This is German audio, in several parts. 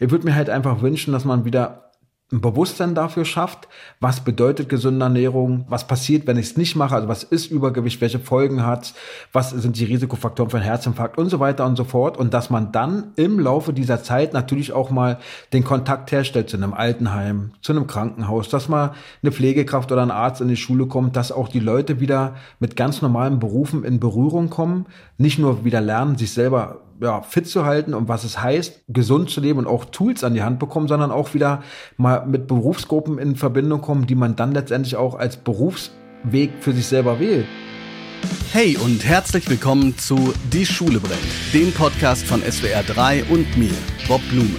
Ich würde mir halt einfach wünschen, dass man wieder ein Bewusstsein dafür schafft, was bedeutet gesunde Ernährung, was passiert, wenn ich es nicht mache, also was ist Übergewicht, welche Folgen hat, was sind die Risikofaktoren für einen Herzinfarkt und so weiter und so fort. Und dass man dann im Laufe dieser Zeit natürlich auch mal den Kontakt herstellt zu einem Altenheim, zu einem Krankenhaus, dass mal eine Pflegekraft oder ein Arzt in die Schule kommt, dass auch die Leute wieder mit ganz normalen Berufen in Berührung kommen, nicht nur wieder lernen, sich selber ja, fit zu halten und was es heißt, gesund zu leben und auch Tools an die Hand bekommen, sondern auch wieder mal mit Berufsgruppen in Verbindung kommen, die man dann letztendlich auch als Berufsweg für sich selber wählt. Hey und herzlich willkommen zu Die Schule brennt, dem Podcast von SWR 3 und mir, Bob Blume.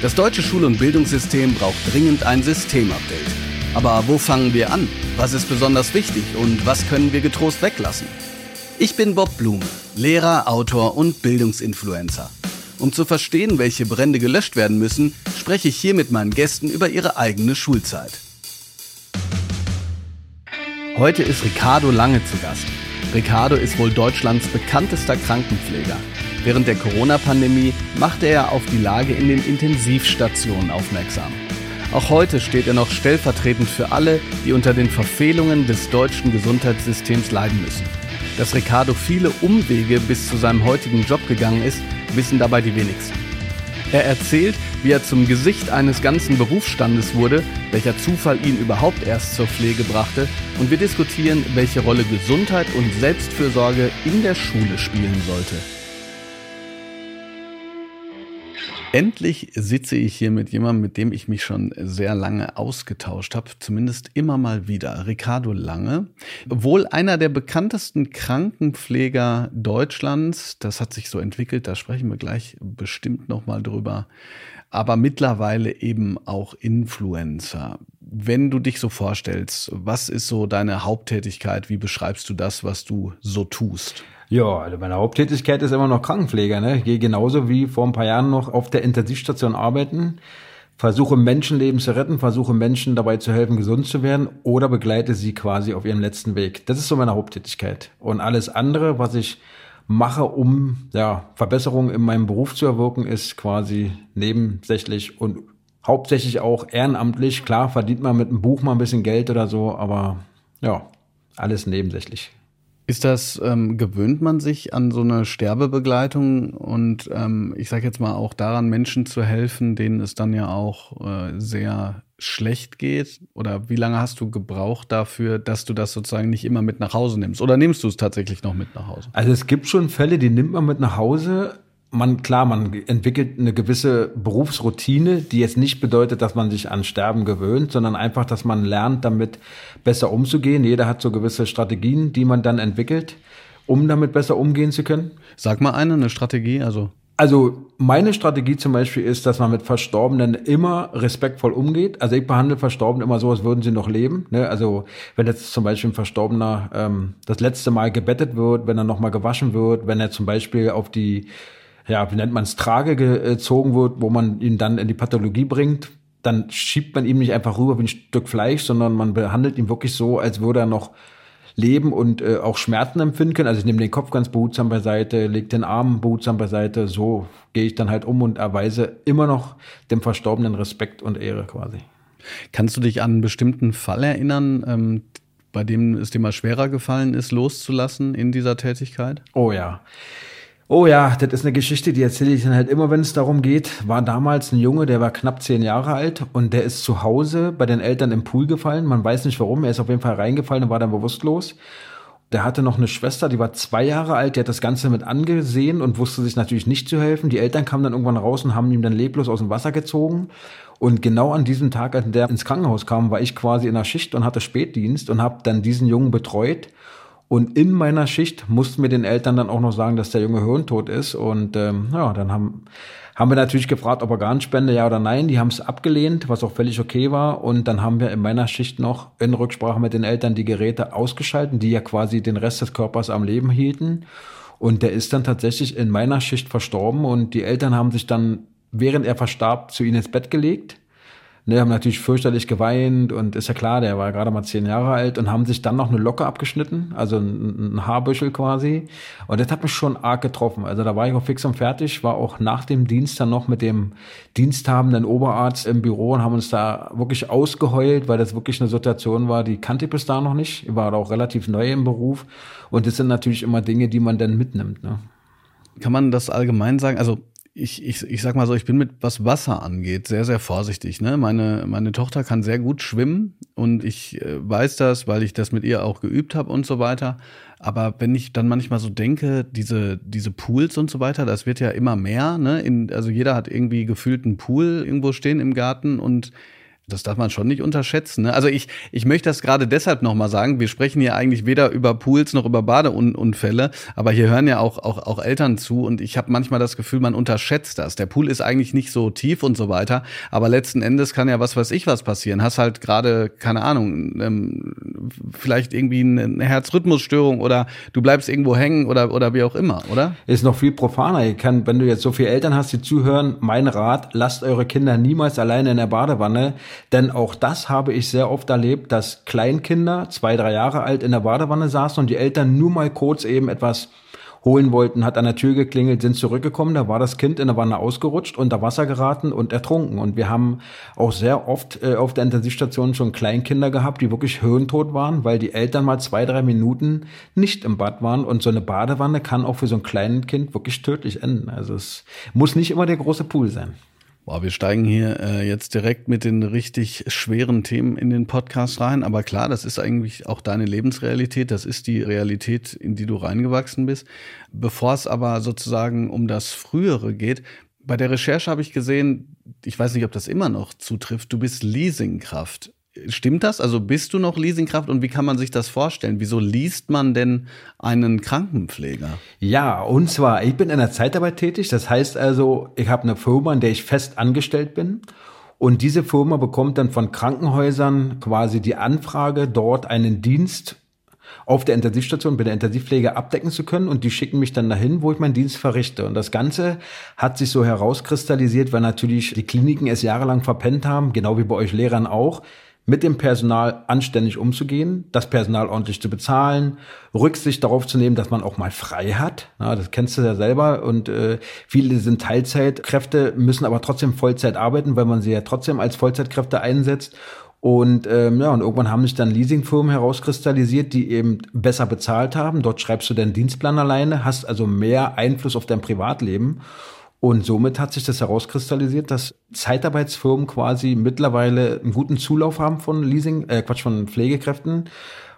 Das deutsche Schul- und Bildungssystem braucht dringend ein Systemupdate. Aber wo fangen wir an? Was ist besonders wichtig und was können wir getrost weglassen? Ich bin Bob Blume, Lehrer, Autor und Bildungsinfluencer. Um zu verstehen, welche Brände gelöscht werden müssen, spreche ich hier mit meinen Gästen über ihre eigene Schulzeit. Heute ist Ricardo Lange zu Gast. Ricardo ist wohl Deutschlands bekanntester Krankenpfleger. Während der Corona-Pandemie machte er auf die Lage in den Intensivstationen aufmerksam. Auch heute steht er noch stellvertretend für alle, die unter den Verfehlungen des deutschen Gesundheitssystems leiden müssen. Dass Ricardo viele Umwege bis zu seinem heutigen Job gegangen ist, wissen dabei die wenigsten. Er erzählt, wie er zum Gesicht eines ganzen Berufsstandes wurde, welcher Zufall ihn überhaupt erst zur Pflege brachte und wir diskutieren, welche Rolle Gesundheit und Selbstfürsorge in der Schule spielen sollte. Endlich sitze ich hier mit jemandem, mit dem ich mich schon sehr lange ausgetauscht habe, zumindest immer mal wieder. Ricardo Lange, wohl einer der bekanntesten Krankenpfleger Deutschlands. Das hat sich so entwickelt, da sprechen wir gleich bestimmt noch mal drüber. Aber mittlerweile eben auch Influencer. Wenn du dich so vorstellst, was ist so deine Haupttätigkeit? Wie beschreibst du das, was du so tust? Ja, also meine Haupttätigkeit ist immer noch Krankenpfleger. Ne? Ich gehe genauso wie vor ein paar Jahren noch auf der Intensivstation arbeiten, versuche Menschenleben zu retten, versuche Menschen dabei zu helfen, gesund zu werden oder begleite sie quasi auf ihrem letzten Weg. Das ist so meine Haupttätigkeit. Und alles andere, was ich mache, um ja, Verbesserungen in meinem Beruf zu erwirken, ist quasi nebensächlich und hauptsächlich auch ehrenamtlich. Klar verdient man mit einem Buch mal ein bisschen Geld oder so, aber ja, alles nebensächlich. Ist das, ähm, gewöhnt man sich an so eine Sterbebegleitung und ähm, ich sage jetzt mal auch daran, Menschen zu helfen, denen es dann ja auch äh, sehr schlecht geht? Oder wie lange hast du gebraucht dafür, dass du das sozusagen nicht immer mit nach Hause nimmst? Oder nimmst du es tatsächlich noch mit nach Hause? Also es gibt schon Fälle, die nimmt man mit nach Hause, man, klar, man entwickelt eine gewisse Berufsroutine, die jetzt nicht bedeutet, dass man sich an Sterben gewöhnt, sondern einfach, dass man lernt, damit besser umzugehen. Jeder hat so gewisse Strategien, die man dann entwickelt, um damit besser umgehen zu können. Sag mal eine, eine Strategie, also. Also meine Strategie zum Beispiel ist, dass man mit Verstorbenen immer respektvoll umgeht. Also ich behandle Verstorbene immer so, als würden sie noch leben. Ne? Also wenn jetzt zum Beispiel ein Verstorbener ähm, das letzte Mal gebettet wird, wenn er nochmal gewaschen wird, wenn er zum Beispiel auf die ja, wie nennt man es, Trage gezogen wird, wo man ihn dann in die Pathologie bringt, dann schiebt man ihm nicht einfach rüber wie ein Stück Fleisch, sondern man behandelt ihn wirklich so, als würde er noch leben und äh, auch Schmerzen empfinden können. Also ich nehme den Kopf ganz behutsam beiseite, lege den Arm behutsam beiseite, so gehe ich dann halt um und erweise immer noch dem Verstorbenen Respekt und Ehre quasi. Kannst du dich an einen bestimmten Fall erinnern, ähm, bei dem es dir mal schwerer gefallen ist, loszulassen in dieser Tätigkeit? Oh ja. Oh ja, das ist eine Geschichte, die erzähle ich dann halt immer, wenn es darum geht. War damals ein Junge, der war knapp zehn Jahre alt und der ist zu Hause bei den Eltern im Pool gefallen. Man weiß nicht warum, er ist auf jeden Fall reingefallen und war dann bewusstlos. Der hatte noch eine Schwester, die war zwei Jahre alt, die hat das Ganze mit angesehen und wusste sich natürlich nicht zu helfen. Die Eltern kamen dann irgendwann raus und haben ihn dann leblos aus dem Wasser gezogen. Und genau an diesem Tag, als der ins Krankenhaus kam, war ich quasi in der Schicht und hatte Spätdienst und habe dann diesen Jungen betreut und in meiner Schicht mussten wir den Eltern dann auch noch sagen, dass der Junge hirntot ist. Und ähm, ja, dann haben, haben wir natürlich gefragt, ob Organspende ja oder nein. Die haben es abgelehnt, was auch völlig okay war. Und dann haben wir in meiner Schicht noch in Rücksprache mit den Eltern die Geräte ausgeschalten, die ja quasi den Rest des Körpers am Leben hielten. Und der ist dann tatsächlich in meiner Schicht verstorben. Und die Eltern haben sich dann, während er verstarb, zu ihm ins Bett gelegt Ne, haben natürlich fürchterlich geweint und ist ja klar, der war gerade mal zehn Jahre alt und haben sich dann noch eine Locke abgeschnitten, also ein, ein Haarbüschel quasi. Und das hat mich schon arg getroffen. Also da war ich auch fix und fertig, war auch nach dem Dienst dann noch mit dem diensthabenden Oberarzt im Büro und haben uns da wirklich ausgeheult, weil das wirklich eine Situation war, die kannte ich bis da noch nicht. Ich war auch relativ neu im Beruf. Und das sind natürlich immer Dinge, die man dann mitnimmt. Ne? Kann man das allgemein sagen? Also ich, ich, ich sag mal so, ich bin mit was Wasser angeht sehr, sehr vorsichtig. Ne? Meine, meine Tochter kann sehr gut schwimmen und ich äh, weiß das, weil ich das mit ihr auch geübt habe und so weiter. Aber wenn ich dann manchmal so denke, diese, diese Pools und so weiter, das wird ja immer mehr. Ne? In, also jeder hat irgendwie gefühlt einen Pool irgendwo stehen im Garten und das darf man schon nicht unterschätzen. Ne? Also ich, ich möchte das gerade deshalb nochmal sagen. Wir sprechen hier eigentlich weder über Pools noch über Badeunfälle, aber hier hören ja auch, auch, auch Eltern zu und ich habe manchmal das Gefühl, man unterschätzt das. Der Pool ist eigentlich nicht so tief und so weiter, aber letzten Endes kann ja was weiß ich was passieren. Hast halt gerade, keine Ahnung, ähm, vielleicht irgendwie eine Herzrhythmusstörung oder du bleibst irgendwo hängen oder, oder wie auch immer, oder? Ist noch viel profaner. Ich kann, wenn du jetzt so viele Eltern hast, die zuhören, mein Rat, lasst eure Kinder niemals alleine in der Badewanne denn auch das habe ich sehr oft erlebt, dass Kleinkinder, zwei, drei Jahre alt, in der Badewanne saßen und die Eltern nur mal kurz eben etwas holen wollten, hat an der Tür geklingelt, sind zurückgekommen, da war das Kind in der Wanne ausgerutscht, unter Wasser geraten und ertrunken. Und wir haben auch sehr oft äh, auf der Intensivstation schon Kleinkinder gehabt, die wirklich höhentot waren, weil die Eltern mal zwei, drei Minuten nicht im Bad waren. Und so eine Badewanne kann auch für so ein kleines Kind wirklich tödlich enden. Also es muss nicht immer der große Pool sein. Boah, wir steigen hier äh, jetzt direkt mit den richtig schweren Themen in den Podcast rein. Aber klar, das ist eigentlich auch deine Lebensrealität. Das ist die Realität, in die du reingewachsen bist. Bevor es aber sozusagen um das Frühere geht, bei der Recherche habe ich gesehen, ich weiß nicht, ob das immer noch zutrifft, du bist Leasingkraft. Stimmt das? Also bist du noch Leasingkraft und wie kann man sich das vorstellen? Wieso liest man denn einen Krankenpfleger? Ja, und zwar, ich bin in der Zeitarbeit tätig. Das heißt also, ich habe eine Firma, in der ich fest angestellt bin. Und diese Firma bekommt dann von Krankenhäusern quasi die Anfrage, dort einen Dienst auf der Intensivstation bei der Intensivpflege abdecken zu können und die schicken mich dann dahin, wo ich meinen Dienst verrichte. Und das Ganze hat sich so herauskristallisiert, weil natürlich die Kliniken es jahrelang verpennt haben, genau wie bei euch Lehrern auch, mit dem Personal anständig umzugehen, das Personal ordentlich zu bezahlen, Rücksicht darauf zu nehmen, dass man auch mal frei hat. Ja, das kennst du ja selber. Und äh, viele sind Teilzeitkräfte, müssen aber trotzdem Vollzeit arbeiten, weil man sie ja trotzdem als Vollzeitkräfte einsetzt. Und ähm, ja, und irgendwann haben sich dann Leasingfirmen herauskristallisiert, die eben besser bezahlt haben. Dort schreibst du deinen Dienstplan alleine, hast also mehr Einfluss auf dein Privatleben. Und somit hat sich das herauskristallisiert, dass Zeitarbeitsfirmen quasi mittlerweile einen guten Zulauf haben von Leasing, äh Quatsch, von Pflegekräften,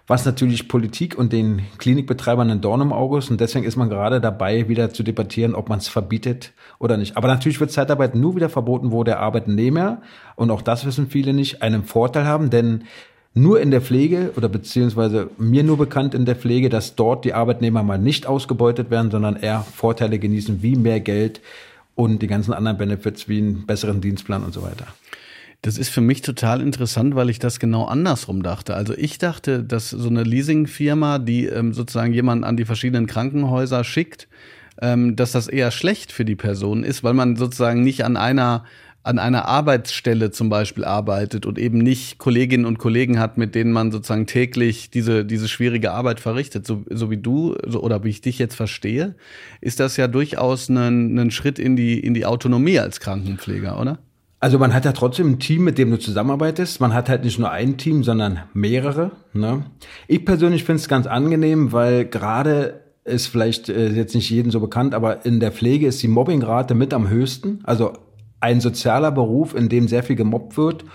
was natürlich Politik und den Klinikbetreibern ein Dorn im Auge ist. Und deswegen ist man gerade dabei, wieder zu debattieren, ob man es verbietet oder nicht. Aber natürlich wird Zeitarbeit nur wieder verboten, wo der Arbeitnehmer, und auch das wissen viele nicht, einen Vorteil haben, denn nur in der Pflege oder beziehungsweise mir nur bekannt in der Pflege, dass dort die Arbeitnehmer mal nicht ausgebeutet werden, sondern eher Vorteile genießen, wie mehr Geld, und die ganzen anderen Benefits wie einen besseren Dienstplan und so weiter. Das ist für mich total interessant, weil ich das genau andersrum dachte. Also ich dachte, dass so eine Leasingfirma, die ähm, sozusagen jemanden an die verschiedenen Krankenhäuser schickt, ähm, dass das eher schlecht für die Person ist, weil man sozusagen nicht an einer an einer Arbeitsstelle zum Beispiel arbeitet und eben nicht Kolleginnen und Kollegen hat, mit denen man sozusagen täglich diese, diese schwierige Arbeit verrichtet, so, so wie du so, oder wie ich dich jetzt verstehe, ist das ja durchaus ein, ein Schritt in die, in die Autonomie als Krankenpfleger, oder? Also man hat ja trotzdem ein Team, mit dem du zusammenarbeitest. Man hat halt nicht nur ein Team, sondern mehrere. Ne? Ich persönlich finde es ganz angenehm, weil gerade ist vielleicht äh, jetzt nicht jedem so bekannt, aber in der Pflege ist die Mobbingrate mit am höchsten. Also ein sozialer Beruf, in dem sehr viel gemobbt wird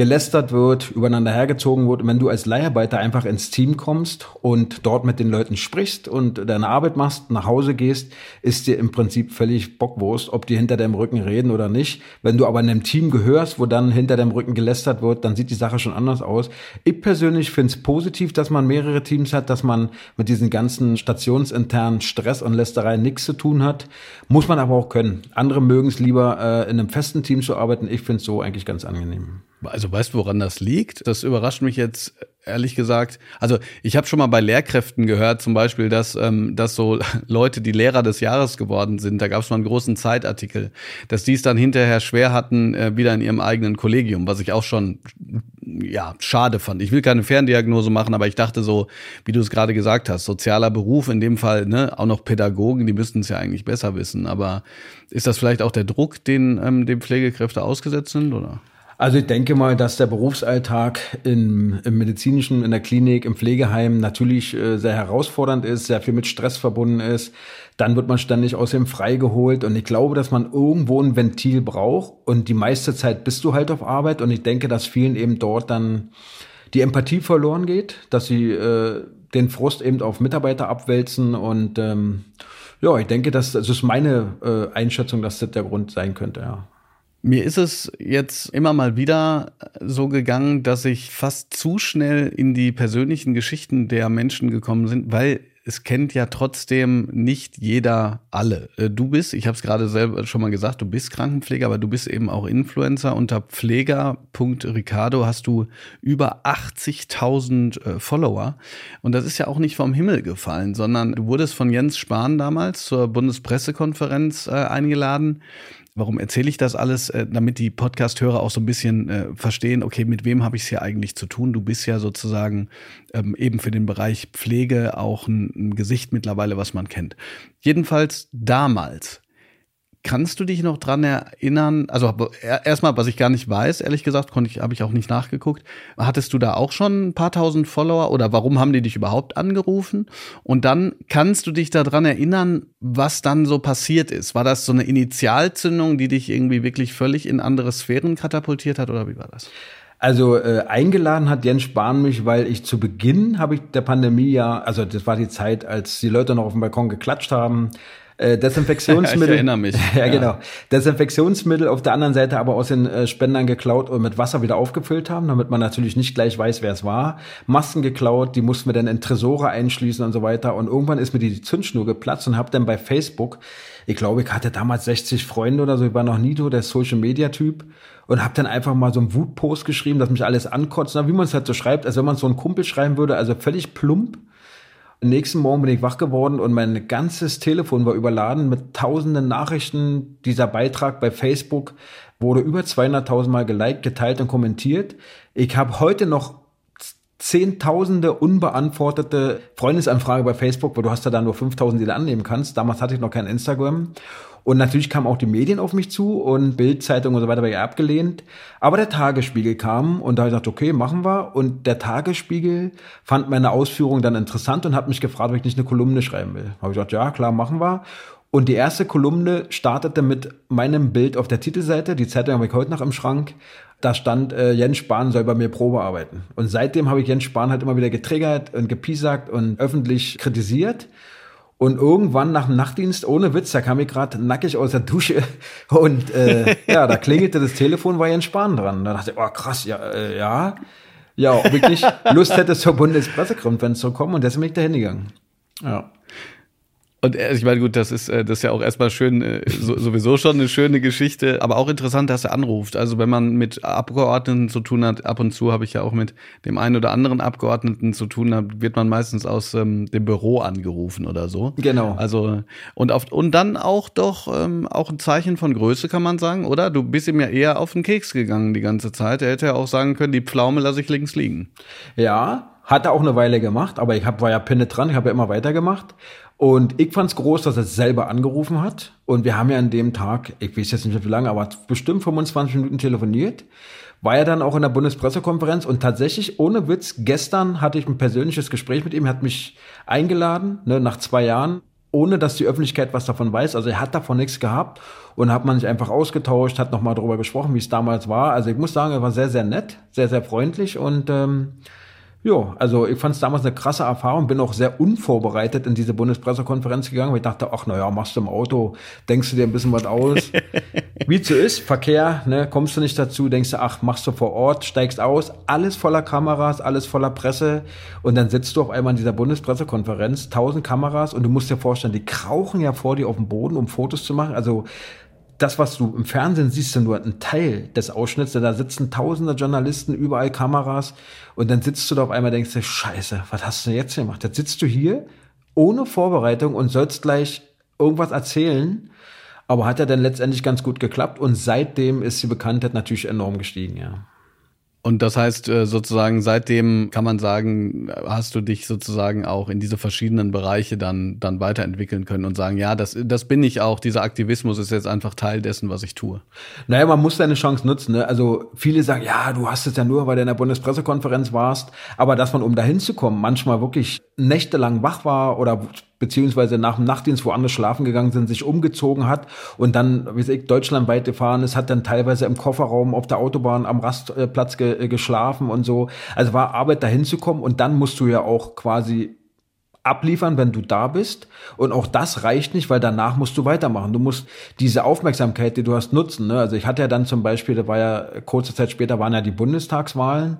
gelästert wird, übereinander hergezogen wird. Und wenn du als Leiharbeiter einfach ins Team kommst und dort mit den Leuten sprichst und deine Arbeit machst, nach Hause gehst, ist dir im Prinzip völlig Bockwurst, ob die hinter deinem Rücken reden oder nicht. Wenn du aber in einem Team gehörst, wo dann hinter deinem Rücken gelästert wird, dann sieht die Sache schon anders aus. Ich persönlich finde es positiv, dass man mehrere Teams hat, dass man mit diesen ganzen stationsinternen Stress und Lästereien nichts zu tun hat. Muss man aber auch können. Andere mögen es lieber, äh, in einem festen Team zu arbeiten. Ich finde es so eigentlich ganz angenehm. Also weißt du, woran das liegt? Das überrascht mich jetzt ehrlich gesagt, also ich habe schon mal bei Lehrkräften gehört, zum Beispiel, dass, ähm, dass so Leute, die Lehrer des Jahres geworden sind, da gab es mal einen großen Zeitartikel, dass die es dann hinterher schwer hatten, äh, wieder in ihrem eigenen Kollegium, was ich auch schon ja schade fand. Ich will keine Ferndiagnose machen, aber ich dachte so, wie du es gerade gesagt hast, sozialer Beruf, in dem Fall ne, auch noch Pädagogen, die müssten es ja eigentlich besser wissen. Aber ist das vielleicht auch der Druck, den ähm, dem Pflegekräfte ausgesetzt sind, oder? Also ich denke mal, dass der Berufsalltag im, im medizinischen, in der Klinik, im Pflegeheim natürlich äh, sehr herausfordernd ist, sehr viel mit Stress verbunden ist. Dann wird man ständig aus dem freigeholt und ich glaube, dass man irgendwo ein Ventil braucht und die meiste Zeit bist du halt auf Arbeit und ich denke, dass vielen eben dort dann die Empathie verloren geht, dass sie äh, den Frust eben auf Mitarbeiter abwälzen und ähm, ja, ich denke, dass das ist meine äh, Einschätzung, dass das der Grund sein könnte, ja. Mir ist es jetzt immer mal wieder so gegangen, dass ich fast zu schnell in die persönlichen Geschichten der Menschen gekommen bin, weil es kennt ja trotzdem nicht jeder alle. Äh, du bist, ich habe es gerade selber schon mal gesagt, du bist Krankenpfleger, aber du bist eben auch Influencer. Unter pfleger.ricardo hast du über 80.000 äh, Follower. Und das ist ja auch nicht vom Himmel gefallen, sondern du wurdest von Jens Spahn damals zur Bundespressekonferenz äh, eingeladen. Warum erzähle ich das alles? Äh, damit die Podcast-Hörer auch so ein bisschen äh, verstehen, okay, mit wem habe ich es hier eigentlich zu tun? Du bist ja sozusagen ähm, eben für den Bereich Pflege auch ein, ein Gesicht mittlerweile, was man kennt. Jedenfalls damals Kannst du dich noch dran erinnern? Also erstmal, was ich gar nicht weiß, ehrlich gesagt, konnte ich, habe ich auch nicht nachgeguckt. Hattest du da auch schon ein paar tausend Follower oder warum haben die dich überhaupt angerufen? Und dann kannst du dich daran erinnern, was dann so passiert ist. War das so eine Initialzündung, die dich irgendwie wirklich völlig in andere Sphären katapultiert hat oder wie war das? Also äh, eingeladen hat Jens Spahn mich, weil ich zu Beginn habe ich der Pandemie ja, also das war die Zeit, als die Leute noch auf dem Balkon geklatscht haben, äh, Desinfektionsmittel. ich erinnere mich. ja, genau. Desinfektionsmittel auf der anderen Seite aber aus den äh, Spendern geklaut und mit Wasser wieder aufgefüllt haben, damit man natürlich nicht gleich weiß, wer es war. Masken geklaut, die mussten wir dann in Tresore einschließen und so weiter. Und irgendwann ist mir die Zündschnur geplatzt und habe dann bei Facebook, ich glaube, ich hatte damals 60 Freunde oder so, ich war noch nie der Social Media Typ und habe dann einfach mal so einen Wutpost geschrieben, dass mich alles ankotzt, wie man es halt so schreibt, als wenn man so einen Kumpel schreiben würde, also völlig plump nächsten Morgen bin ich wach geworden und mein ganzes Telefon war überladen mit tausenden Nachrichten. Dieser Beitrag bei Facebook wurde über 200.000 Mal geliked, geteilt und kommentiert. Ich habe heute noch zehntausende unbeantwortete Freundesanfrage bei Facebook, wo du hast ja da nur 5000, die du annehmen kannst. Damals hatte ich noch kein Instagram. Und natürlich kamen auch die Medien auf mich zu und Bildzeitung und so weiter war ja abgelehnt. Aber der Tagesspiegel kam und da habe ich gesagt, okay, machen wir. Und der Tagesspiegel fand meine Ausführung dann interessant und hat mich gefragt, ob ich nicht eine Kolumne schreiben will. Habe ich gesagt, ja, klar, machen wir. Und die erste Kolumne startete mit meinem Bild auf der Titelseite. Die Zeitung habe ich heute noch im Schrank. Da stand, äh, Jens Spahn soll bei mir Probe arbeiten. Und seitdem habe ich Jens Spahn halt immer wieder getriggert und gepiesackt und öffentlich kritisiert. Und irgendwann nach dem Nachtdienst, ohne Witz, da kam ich gerade nackig aus der Dusche und äh, ja, da klingelte das Telefon, war Jens Spahn dran. Da dachte ich, oh krass, ja, äh, ja. Ja, ob ich nicht Lust hätte, zur Bundespressekonferenz zu kommen und deswegen bin ich da hingegangen. Ja. Und äh, ich meine, gut, das ist, äh, das ist ja auch erstmal schön, äh, sowieso schon eine schöne Geschichte, aber auch interessant, dass er anruft. Also wenn man mit Abgeordneten zu tun hat, ab und zu habe ich ja auch mit dem einen oder anderen Abgeordneten zu tun, hat, wird man meistens aus ähm, dem Büro angerufen oder so. Genau. Also und auf, und dann auch doch ähm, auch ein Zeichen von Größe, kann man sagen, oder? Du bist ihm ja eher auf den Keks gegangen die ganze Zeit. Er hätte ja auch sagen können, die Pflaume lasse ich links liegen. Ja, hat er auch eine Weile gemacht, aber ich hab, war ja penetrant, ich habe ja immer weitergemacht. Und ich fand's groß, dass er selber angerufen hat. Und wir haben ja an dem Tag, ich weiß jetzt nicht wie lange, aber bestimmt 25 Minuten telefoniert. War ja dann auch in der Bundespressekonferenz und tatsächlich, ohne Witz, gestern hatte ich ein persönliches Gespräch mit ihm, er hat mich eingeladen, ne, nach zwei Jahren, ohne dass die Öffentlichkeit was davon weiß. Also er hat davon nichts gehabt und hat man sich einfach ausgetauscht, hat nochmal darüber gesprochen, wie es damals war. Also ich muss sagen, er war sehr, sehr nett, sehr, sehr freundlich und ähm, ja, also ich fand es damals eine krasse Erfahrung, bin auch sehr unvorbereitet in diese Bundespressekonferenz gegangen, weil ich dachte, ach naja, machst du im Auto, denkst du dir ein bisschen was aus. Wie es so ist, Verkehr, ne, kommst du nicht dazu, denkst du, ach, machst du vor Ort, steigst aus, alles voller Kameras, alles voller Presse und dann sitzt du auf einmal in dieser Bundespressekonferenz, tausend Kameras und du musst dir vorstellen, die krauchen ja vor dir auf dem Boden, um Fotos zu machen, also das, was du im Fernsehen siehst, ist nur ein Teil des Ausschnitts. Da sitzen tausende Journalisten, überall Kameras. Und dann sitzt du da auf einmal und denkst dir, scheiße, was hast du jetzt gemacht? Jetzt sitzt du hier ohne Vorbereitung und sollst gleich irgendwas erzählen. Aber hat ja dann letztendlich ganz gut geklappt. Und seitdem ist die Bekanntheit natürlich enorm gestiegen, ja. Und das heißt äh, sozusagen, seitdem kann man sagen, hast du dich sozusagen auch in diese verschiedenen Bereiche dann, dann weiterentwickeln können und sagen, ja, das, das bin ich auch, dieser Aktivismus ist jetzt einfach Teil dessen, was ich tue. Naja, man muss seine Chance nutzen. Ne? Also viele sagen, ja, du hast es ja nur, weil du in der Bundespressekonferenz warst, aber dass man, um dahin zu kommen, manchmal wirklich nächtelang wach war oder beziehungsweise nach dem Nachtdienst woanders schlafen gegangen sind, sich umgezogen hat und dann, wie ich, deutschlandweit gefahren ist, hat dann teilweise im Kofferraum auf der Autobahn am Rastplatz ge äh, geschlafen und so. Also war Arbeit dahin zu kommen und dann musst du ja auch quasi abliefern, wenn du da bist. Und auch das reicht nicht, weil danach musst du weitermachen. Du musst diese Aufmerksamkeit, die du hast, nutzen. Ne? Also ich hatte ja dann zum Beispiel, da war ja kurze Zeit später waren ja die Bundestagswahlen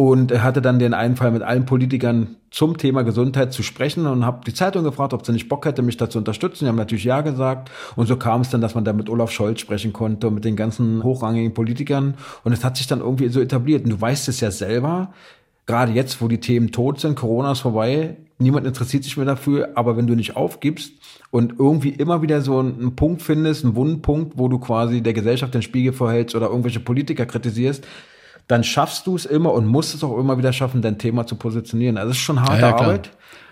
und er hatte dann den Einfall, mit allen Politikern zum Thema Gesundheit zu sprechen und habe die Zeitung gefragt, ob sie nicht Bock hätte, mich da zu unterstützen. Die haben natürlich ja gesagt. Und so kam es dann, dass man da mit Olaf Scholz sprechen konnte und mit den ganzen hochrangigen Politikern. Und es hat sich dann irgendwie so etabliert. Und du weißt es ja selber, gerade jetzt, wo die Themen tot sind, Corona ist vorbei, niemand interessiert sich mehr dafür, aber wenn du nicht aufgibst und irgendwie immer wieder so einen Punkt findest, einen Wundpunkt, wo du quasi der Gesellschaft den Spiegel vorhältst oder irgendwelche Politiker kritisierst, dann schaffst du es immer und musst es auch immer wieder schaffen, dein Thema zu positionieren. Also es ist schon harte ja, ja, Arbeit.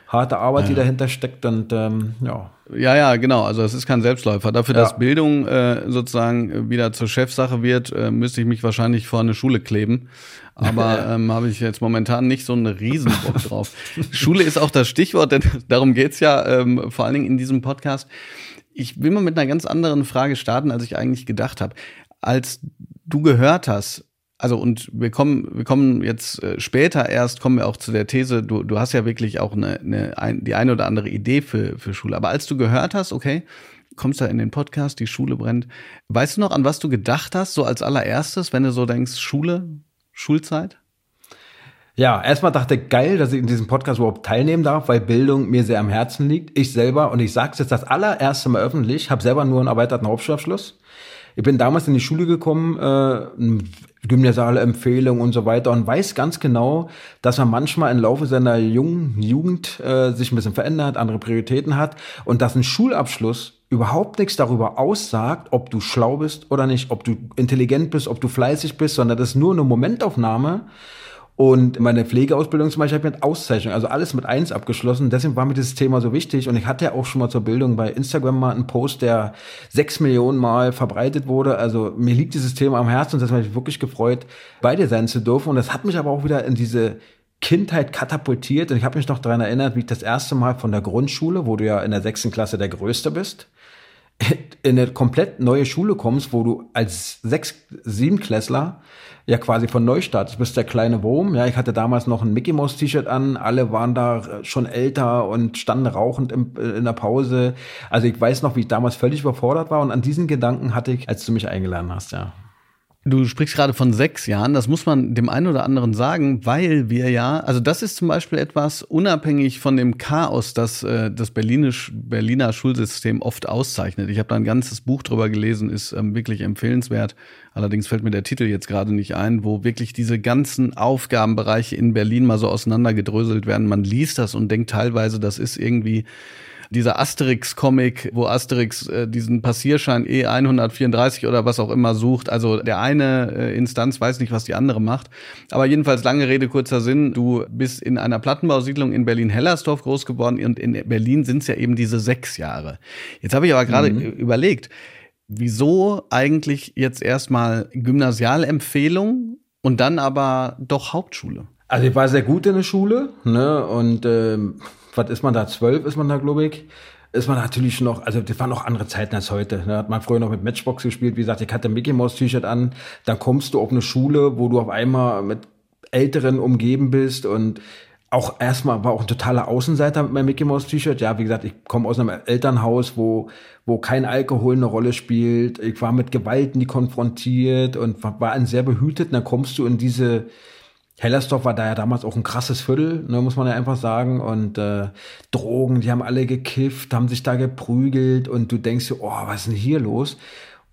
Harte Arbeit, ja, die dahinter steckt und ähm, ja. Ja, ja, genau. Also es ist kein Selbstläufer. Dafür, dass Bildung äh, sozusagen wieder zur Chefsache wird, äh, müsste ich mich wahrscheinlich vor eine Schule kleben. Aber ähm, habe ich jetzt momentan nicht so einen Riesenbock drauf. Schule ist auch das Stichwort, denn darum geht's ja ähm, vor allen Dingen in diesem Podcast. Ich will mal mit einer ganz anderen Frage starten, als ich eigentlich gedacht habe. Als du gehört hast, also und wir kommen, wir kommen jetzt äh, später erst, kommen wir auch zu der These, du, du hast ja wirklich auch eine, eine, ein, die eine oder andere Idee für, für Schule. Aber als du gehört hast, okay, kommst da in den Podcast, die Schule brennt, weißt du noch, an was du gedacht hast, so als allererstes, wenn du so denkst, Schule, Schulzeit? Ja, erstmal dachte geil, dass ich in diesem Podcast überhaupt teilnehmen darf, weil Bildung mir sehr am Herzen liegt. Ich selber, und ich sage es jetzt das allererste Mal öffentlich, habe selber nur einen erweiterten Hauptschulabschluss. Ich bin damals in die Schule gekommen, äh, gymnasiale Empfehlung und so weiter und weiß ganz genau, dass man manchmal im Laufe seiner jungen Jugend äh, sich ein bisschen verändert, andere Prioritäten hat und dass ein Schulabschluss überhaupt nichts darüber aussagt, ob du schlau bist oder nicht, ob du intelligent bist, ob du fleißig bist, sondern das ist nur eine Momentaufnahme und meine Pflegeausbildung zum Beispiel habe ich mit Auszeichnung, also alles mit eins abgeschlossen. Deswegen war mir dieses Thema so wichtig. Und ich hatte ja auch schon mal zur Bildung bei Instagram mal einen Post, der sechs Millionen Mal verbreitet wurde. Also mir liegt dieses Thema am Herzen und das hat mich wirklich gefreut, bei dir sein zu dürfen. Und das hat mich aber auch wieder in diese Kindheit katapultiert. Und ich habe mich noch daran erinnert, wie ich das erste Mal von der Grundschule, wo du ja in der sechsten Klasse der Größte bist, in eine komplett neue Schule kommst, wo du als sechs, sieben Klässler ja quasi von Neustart. Bist der kleine Wurm. Ja, ich hatte damals noch ein Mickey Mouse T-Shirt an. Alle waren da schon älter und standen rauchend im, in der Pause. Also ich weiß noch, wie ich damals völlig überfordert war. Und an diesen Gedanken hatte ich, als du mich eingeladen hast, ja. Du sprichst gerade von sechs Jahren, das muss man dem einen oder anderen sagen, weil wir ja, also das ist zum Beispiel etwas unabhängig von dem Chaos, das äh, das Berlinisch, Berliner Schulsystem oft auszeichnet. Ich habe da ein ganzes Buch drüber gelesen, ist ähm, wirklich empfehlenswert. Allerdings fällt mir der Titel jetzt gerade nicht ein, wo wirklich diese ganzen Aufgabenbereiche in Berlin mal so auseinandergedröselt werden. Man liest das und denkt teilweise, das ist irgendwie dieser Asterix-Comic, wo Asterix äh, diesen Passierschein E134 oder was auch immer sucht. Also der eine äh, Instanz weiß nicht, was die andere macht. Aber jedenfalls lange Rede, kurzer Sinn. Du bist in einer Plattenbausiedlung in Berlin-Hellersdorf groß geworden und in Berlin sind es ja eben diese sechs Jahre. Jetzt habe ich aber gerade mhm. überlegt, wieso eigentlich jetzt erstmal Gymnasialempfehlung und dann aber doch Hauptschule? Also ich war sehr gut in der Schule, ne? Und ähm, was ist man da, zwölf ist man da, glaube ich, ist man natürlich noch, also das waren noch andere Zeiten als heute. Da ne? hat man früher noch mit Matchbox gespielt, wie gesagt, ich hatte ein Mickey Mouse T-Shirt an, dann kommst du auf eine Schule, wo du auf einmal mit Älteren umgeben bist und auch erstmal war auch ein totaler Außenseiter mit meinem Mickey Mouse T-Shirt. Ja, wie gesagt, ich komme aus einem Elternhaus, wo, wo kein Alkohol eine Rolle spielt. Ich war mit Gewalt nie konfrontiert und war ein sehr behütet. Und dann kommst du in diese, Hellersdorf war da ja damals auch ein krasses Viertel, ne, muss man ja einfach sagen. Und äh, Drogen, die haben alle gekifft, haben sich da geprügelt und du denkst dir, oh, was ist denn hier los?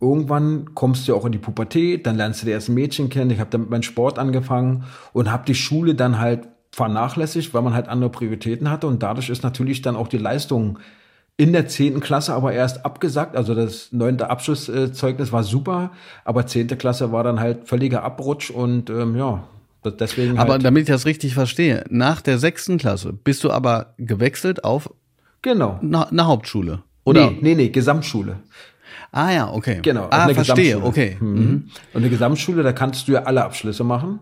irgendwann kommst du auch in die Pubertät, dann lernst du die ersten Mädchen kennen. Ich habe dann mit meinem Sport angefangen und habe die Schule dann halt vernachlässigt, weil man halt andere Prioritäten hatte und dadurch ist natürlich dann auch die Leistung in der zehnten Klasse aber erst abgesagt. Also das neunte Abschlusszeugnis war super, aber zehnte Klasse war dann halt völliger Abrutsch und ähm, ja, deswegen. Aber halt damit ich das richtig verstehe, nach der sechsten Klasse bist du aber gewechselt auf genau eine, eine Hauptschule oder? Nee, nee, nee, Gesamtschule. Ah ja, okay. Genau. Ah, verstehe, okay. Mhm. mhm. Und eine Gesamtschule, da kannst du ja alle Abschlüsse machen.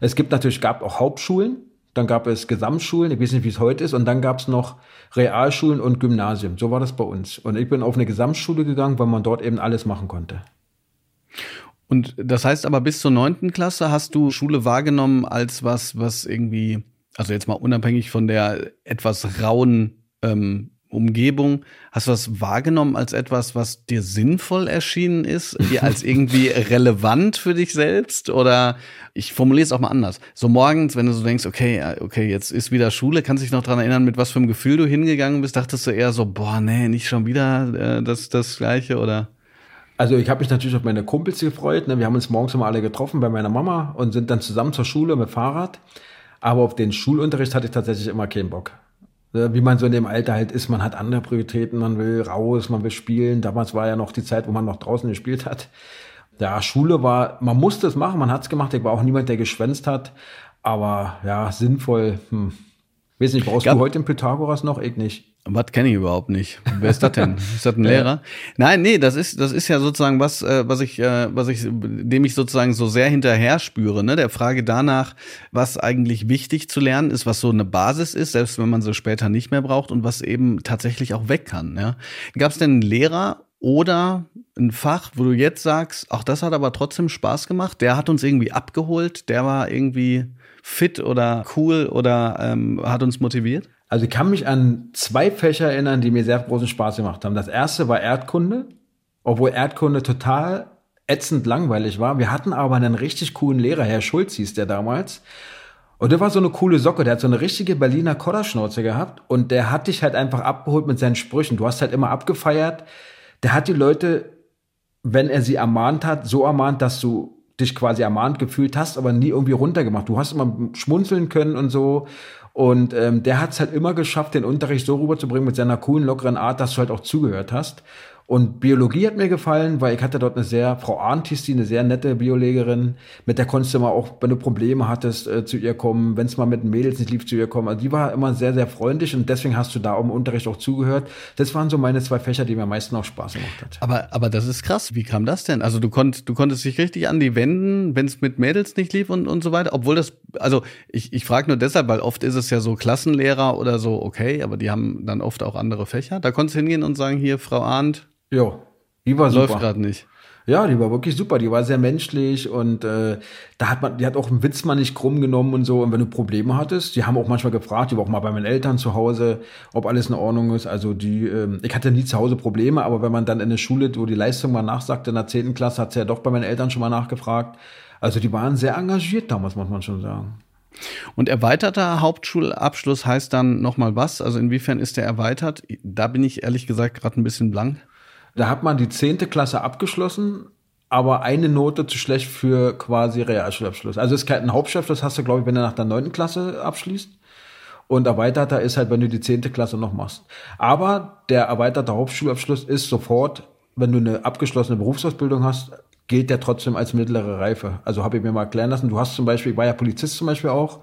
Es gibt natürlich, gab auch Hauptschulen, dann gab es Gesamtschulen, ich weiß nicht, wie es heute ist, und dann gab es noch Realschulen und Gymnasien. So war das bei uns. Und ich bin auf eine Gesamtschule gegangen, weil man dort eben alles machen konnte. Und das heißt aber bis zur neunten Klasse hast du Schule wahrgenommen als was, was irgendwie, also jetzt mal unabhängig von der etwas rauen ähm, Umgebung, hast du das wahrgenommen als etwas, was dir sinnvoll erschienen ist, dir als irgendwie relevant für dich selbst? Oder ich formuliere es auch mal anders. So morgens, wenn du so denkst, okay, okay, jetzt ist wieder Schule, kannst du dich noch dran erinnern, mit was für einem Gefühl du hingegangen bist? Dachtest du eher so, boah, nee, nicht schon wieder äh, das, das Gleiche oder? Also ich habe mich natürlich auf meine Kumpels gefreut. Ne? Wir haben uns morgens immer alle getroffen bei meiner Mama und sind dann zusammen zur Schule mit Fahrrad. Aber auf den Schulunterricht hatte ich tatsächlich immer keinen Bock. Wie man so in dem Alter halt ist, man hat andere Prioritäten, man will raus, man will spielen. Damals war ja noch die Zeit, wo man noch draußen gespielt hat. Ja, Schule war, man musste es machen, man hat es gemacht. Ich war auch niemand, der geschwänzt hat. Aber ja, sinnvoll. Hm. Weiß nicht, brauchst Gab, du heute den Pythagoras noch? Ich nicht. Was kenne ich überhaupt nicht? Wer ist das denn? ist das ein Lehrer? Nein, nee, das ist das ist ja sozusagen was, äh, was ich, äh, was ich, dem ich sozusagen so sehr hinterher spüre. Ne, der Frage danach, was eigentlich wichtig zu lernen ist, was so eine Basis ist, selbst wenn man sie später nicht mehr braucht und was eben tatsächlich auch weg kann. Ja, gab es denn einen Lehrer oder ein Fach, wo du jetzt sagst, auch das hat aber trotzdem Spaß gemacht. Der hat uns irgendwie abgeholt. Der war irgendwie fit oder cool oder ähm, hat uns motiviert? Also ich kann mich an zwei Fächer erinnern, die mir sehr großen Spaß gemacht haben. Das erste war Erdkunde, obwohl Erdkunde total ätzend langweilig war. Wir hatten aber einen richtig coolen Lehrer, Herr Schulz hieß der damals. Und der war so eine coole Socke, der hat so eine richtige Berliner Kodderschnauze gehabt und der hat dich halt einfach abgeholt mit seinen Sprüchen. Du hast halt immer abgefeiert. Der hat die Leute, wenn er sie ermahnt hat, so ermahnt, dass du dich quasi ermahnt gefühlt hast, aber nie irgendwie runtergemacht. Du hast immer schmunzeln können und so. Und ähm, der hat es halt immer geschafft, den Unterricht so rüberzubringen mit seiner coolen, lockeren Art, dass du halt auch zugehört hast. Und Biologie hat mir gefallen, weil ich hatte dort eine sehr, Frau Arndt hieß die, eine sehr nette Biolehrerin, mit der konntest du mal auch, wenn du Probleme hattest, äh, zu ihr kommen, wenn es mal mit Mädels nicht lief, zu ihr kommen. Also die war immer sehr, sehr freundlich und deswegen hast du da im Unterricht auch zugehört. Das waren so meine zwei Fächer, die mir am meisten auch Spaß gemacht hat. Aber, aber das ist krass. Wie kam das denn? Also du konntest, du konntest dich richtig an die wenden, wenn es mit Mädels nicht lief und, und so weiter. Obwohl das, also ich, ich frage nur deshalb, weil oft ist es ja so Klassenlehrer oder so, okay, aber die haben dann oft auch andere Fächer. Da konntest du hingehen und sagen, hier, Frau Arndt, ja, die war super. Läuft gerade nicht. Ja, die war wirklich super. Die war sehr menschlich und äh, da hat man, die hat auch einen Witz mal nicht krumm genommen und so. Und wenn du Probleme hattest, die haben auch manchmal gefragt, die war auch mal bei meinen Eltern zu Hause, ob alles in Ordnung ist. Also die, äh, ich hatte nie zu Hause Probleme, aber wenn man dann in der Schule, wo die Leistung mal nachsagte, in der zehnten Klasse, hat sie ja doch bei meinen Eltern schon mal nachgefragt. Also die waren sehr engagiert damals, muss man schon sagen. Und erweiterter Hauptschulabschluss heißt dann nochmal was? Also inwiefern ist der erweitert? Da bin ich ehrlich gesagt gerade ein bisschen blank. Da hat man die zehnte Klasse abgeschlossen, aber eine Note zu schlecht für quasi Realschulabschluss. Also es ist kein Hauptschulabschluss, hast du, glaube ich, wenn du nach der neunten Klasse abschließt. Und erweiterter ist halt, wenn du die zehnte Klasse noch machst. Aber der erweiterte Hauptschulabschluss ist sofort, wenn du eine abgeschlossene Berufsausbildung hast, gilt der trotzdem als mittlere Reife. Also habe ich mir mal erklären lassen, du hast zum Beispiel, ich war ja Polizist zum Beispiel auch,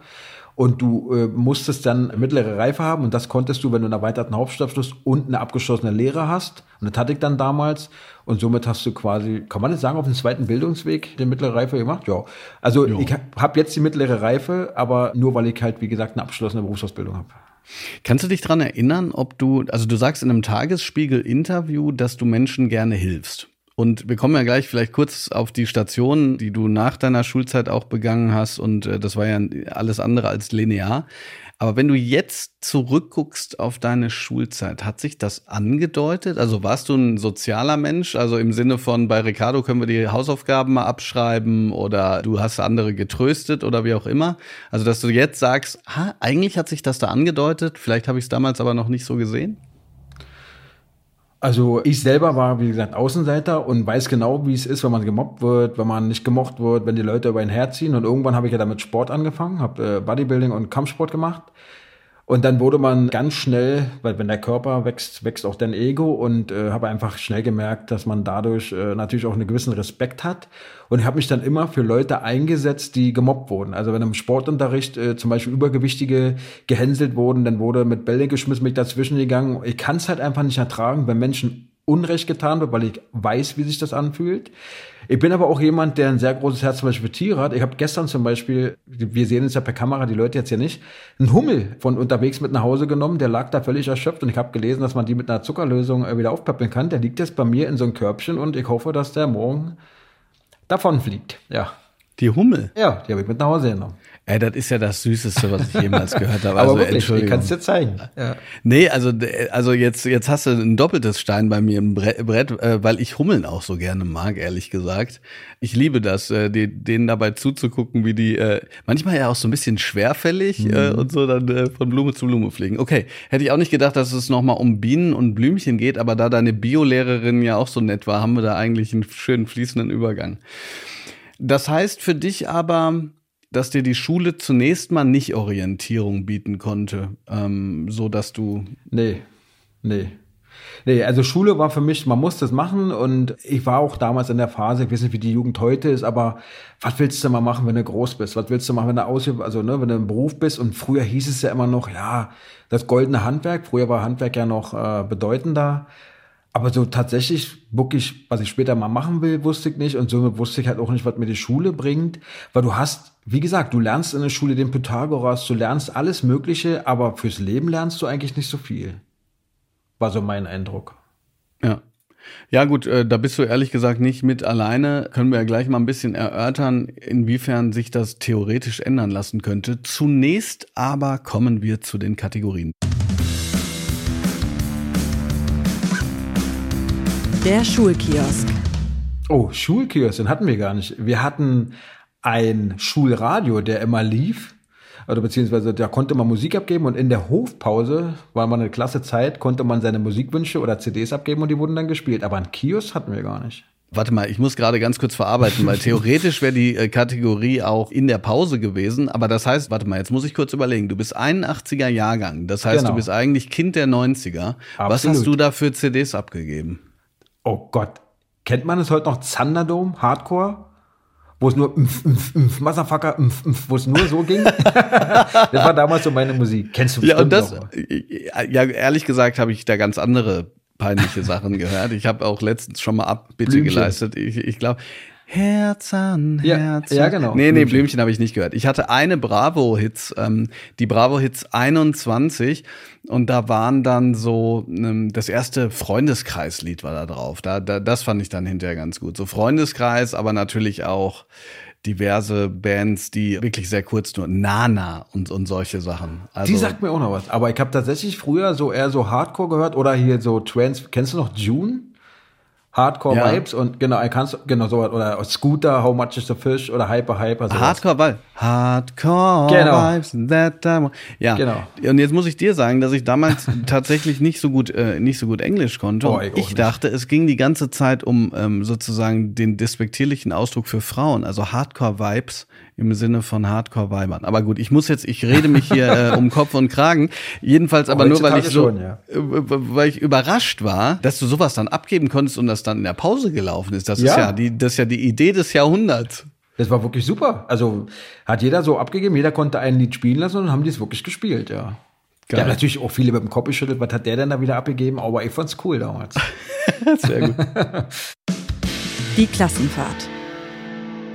und du äh, musstest dann mittlere Reife haben und das konntest du, wenn du einen erweiterten Hauptschulabschluss und eine abgeschlossene Lehre hast. Und das hatte ich dann damals und somit hast du quasi, kann man das sagen, auf dem zweiten Bildungsweg die mittlere Reife gemacht? Ja. Also jo. ich habe jetzt die mittlere Reife, aber nur weil ich halt, wie gesagt, eine abgeschlossene Berufsausbildung habe. Kannst du dich dran erinnern, ob du, also du sagst in einem Tagesspiegel-Interview, dass du Menschen gerne hilfst. Und wir kommen ja gleich vielleicht kurz auf die Station, die du nach deiner Schulzeit auch begangen hast. Und äh, das war ja alles andere als linear. Aber wenn du jetzt zurückguckst auf deine Schulzeit, hat sich das angedeutet? Also warst du ein sozialer Mensch? Also im Sinne von, bei Ricardo können wir die Hausaufgaben mal abschreiben oder du hast andere getröstet oder wie auch immer. Also dass du jetzt sagst, ha, eigentlich hat sich das da angedeutet, vielleicht habe ich es damals aber noch nicht so gesehen? Also ich selber war, wie gesagt, Außenseiter und weiß genau, wie es ist, wenn man gemobbt wird, wenn man nicht gemocht wird, wenn die Leute über ihn herziehen. Und irgendwann habe ich ja damit Sport angefangen, habe äh, Bodybuilding und Kampfsport gemacht. Und dann wurde man ganz schnell, weil wenn der Körper wächst, wächst auch dein Ego und äh, habe einfach schnell gemerkt, dass man dadurch äh, natürlich auch einen gewissen Respekt hat. Und habe mich dann immer für Leute eingesetzt, die gemobbt wurden. Also wenn im Sportunterricht äh, zum Beispiel Übergewichtige gehänselt wurden, dann wurde mit Bälle geschmissen, mich dazwischen gegangen. Ich kann es halt einfach nicht ertragen, wenn Menschen Unrecht getan wird, weil ich weiß, wie sich das anfühlt. Ich bin aber auch jemand, der ein sehr großes Herz zum Beispiel für Tiere hat. Ich habe gestern zum Beispiel, wir sehen es ja per Kamera, die Leute jetzt hier nicht, einen Hummel von unterwegs mit nach Hause genommen. Der lag da völlig erschöpft und ich habe gelesen, dass man die mit einer Zuckerlösung äh, wieder aufpäppeln kann. Der liegt jetzt bei mir in so einem Körbchen und ich hoffe, dass der morgen davon fliegt. Ja. Die Hummel? Ja, die habe ich mit nach Hause genommen. Ey, das ist ja das Süßeste, was ich jemals gehört habe. Also, Aber wirklich, ich kann es dir zeigen. Ja. Nee, also, also jetzt, jetzt hast du ein doppeltes Stein bei mir im Brett, äh, weil ich Hummeln auch so gerne mag, ehrlich gesagt. Ich liebe das, äh, denen dabei zuzugucken, wie die äh, manchmal ja auch so ein bisschen schwerfällig mhm. und so dann von Blume zu Blume fliegen. Okay, hätte ich auch nicht gedacht, dass es nochmal um Bienen und Blümchen geht, aber da deine Biolehrerin ja auch so nett war, haben wir da eigentlich einen schönen fließenden Übergang. Das heißt für dich aber, dass dir die Schule zunächst mal nicht Orientierung bieten konnte, ähm, so dass du. Nee, nee. Nee, also Schule war für mich, man muss das machen und ich war auch damals in der Phase, ich weiß nicht, wie die Jugend heute ist, aber was willst du mal machen, wenn du groß bist? Was willst du machen, wenn du aus, also ne, wenn du im Beruf bist? Und früher hieß es ja immer noch, ja, das goldene Handwerk. Früher war Handwerk ja noch äh, bedeutender. Aber so tatsächlich wirklich, was ich später mal machen will, wusste ich nicht. Und somit wusste ich halt auch nicht, was mir die Schule bringt. Weil du hast, wie gesagt, du lernst in der Schule den Pythagoras, du lernst alles Mögliche, aber fürs Leben lernst du eigentlich nicht so viel. War so mein Eindruck. Ja. Ja gut, äh, da bist du ehrlich gesagt nicht mit alleine. Können wir ja gleich mal ein bisschen erörtern, inwiefern sich das theoretisch ändern lassen könnte. Zunächst aber kommen wir zu den Kategorien. Der Schulkiosk. Oh, Schulkiosk, den hatten wir gar nicht. Wir hatten ein Schulradio, der immer lief. Oder beziehungsweise da konnte man Musik abgeben und in der Hofpause, war mal eine klasse Zeit, konnte man seine Musikwünsche oder CDs abgeben und die wurden dann gespielt. Aber ein Kiosk hatten wir gar nicht. Warte mal, ich muss gerade ganz kurz verarbeiten, weil theoretisch wäre die äh, Kategorie auch in der Pause gewesen. Aber das heißt, warte mal, jetzt muss ich kurz überlegen. Du bist 81er Jahrgang. Das heißt, genau. du bist eigentlich Kind der 90er. Absolut. Was hast du da für CDs abgegeben? oh Gott, kennt man es heute noch Thunderdome, Hardcore? Wo es nur mf, mf, mf, Motherfucker, mf, mf, wo es nur so ging. das war damals so meine Musik. Kennst du bestimmt ja, und das, noch. Ja, ehrlich gesagt habe ich da ganz andere peinliche Sachen gehört. Ich habe auch letztens schon mal Abbitte Blümchen. geleistet. Ich, ich glaube, Herz an Herz. Ja, ja genau. Nee, nee, Blümchen habe ich nicht gehört. Ich hatte eine Bravo-Hits, ähm, die Bravo-Hits 21 und da waren dann so, ähm, das erste Freundeskreislied war da drauf. Da, da, das fand ich dann hinterher ganz gut. So Freundeskreis, aber natürlich auch diverse Bands, die wirklich sehr kurz nur Nana und, und solche Sachen. Also, die sagt mir auch noch was. Aber ich habe tatsächlich früher so eher so Hardcore gehört oder hier so Trans. Kennst du noch June? Hardcore-Vibes ja. und genau, kannst genau so oder Scooter, How Much is the Fish oder Hyper Hyper. Hardcore-Vibes. Hardcore-Vibes genau. that time. Ja, genau. Und jetzt muss ich dir sagen, dass ich damals tatsächlich nicht so gut, äh, nicht so gut Englisch konnte. Oh, ich, ich dachte, es ging die ganze Zeit um ähm, sozusagen den despektierlichen Ausdruck für Frauen, also Hardcore-Vibes im Sinne von Hardcore-Weibern. Aber gut, ich muss jetzt, ich rede mich hier äh, um Kopf und Kragen. Jedenfalls aber nur, weil ich so, schon, ja. äh, weil ich überrascht war, dass du sowas dann abgeben konntest und das dann in der Pause gelaufen ist. Das ja. ist ja die, das ist ja die Idee des Jahrhunderts. Das war wirklich super. Also hat jeder so abgegeben, jeder konnte ein Lied spielen lassen und haben die es wirklich gespielt, ja. Geil. Ja, natürlich auch viele mit dem Kopf geschüttelt, was hat der denn da wieder abgegeben? Aber ich fand's cool damals. Sehr gut. Die Klassenfahrt.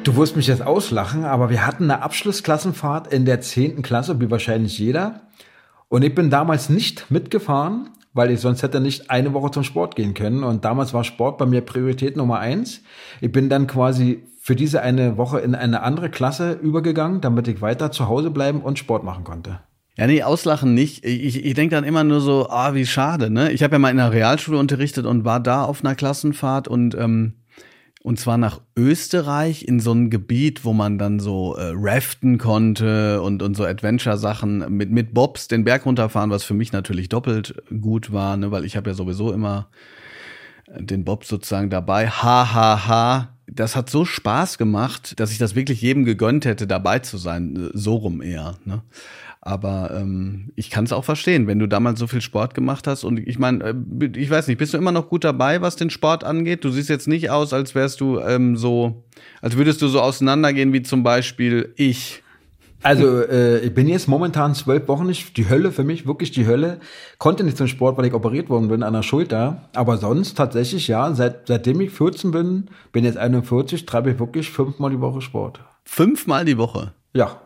Du wirst mich jetzt auslachen, aber wir hatten eine Abschlussklassenfahrt in der zehnten Klasse, wie wahrscheinlich jeder. Und ich bin damals nicht mitgefahren, weil ich sonst hätte nicht eine Woche zum Sport gehen können. Und damals war Sport bei mir Priorität Nummer eins. Ich bin dann quasi für diese eine Woche in eine andere Klasse übergegangen, damit ich weiter zu Hause bleiben und Sport machen konnte. Ja, nee, auslachen nicht. Ich, ich denke dann immer nur so, ah, wie schade, ne? Ich habe ja mal in der Realschule unterrichtet und war da auf einer Klassenfahrt und ähm, und zwar nach Österreich in so ein Gebiet, wo man dann so äh, raften konnte und, und so Adventure-Sachen mit, mit Bobs den Berg runterfahren, was für mich natürlich doppelt gut war, ne, weil ich habe ja sowieso immer den Bob sozusagen dabei. Ha, ha, ha. Das hat so Spaß gemacht, dass ich das wirklich jedem gegönnt hätte, dabei zu sein. So rum eher. Ne? Aber ähm, ich kann es auch verstehen, wenn du damals so viel Sport gemacht hast. Und ich meine, äh, ich weiß nicht, bist du immer noch gut dabei, was den Sport angeht? Du siehst jetzt nicht aus, als wärst du ähm, so, als würdest du so auseinandergehen wie zum Beispiel ich. Also äh, ich bin jetzt momentan zwölf Wochen nicht, die Hölle für mich, wirklich die Hölle. Konnte nicht zum Sport, weil ich operiert worden bin an der Schulter. Aber sonst tatsächlich, ja, seit, seitdem ich 14 bin, bin jetzt 41, treibe ich wirklich fünfmal die Woche Sport. Fünfmal die Woche? Ja.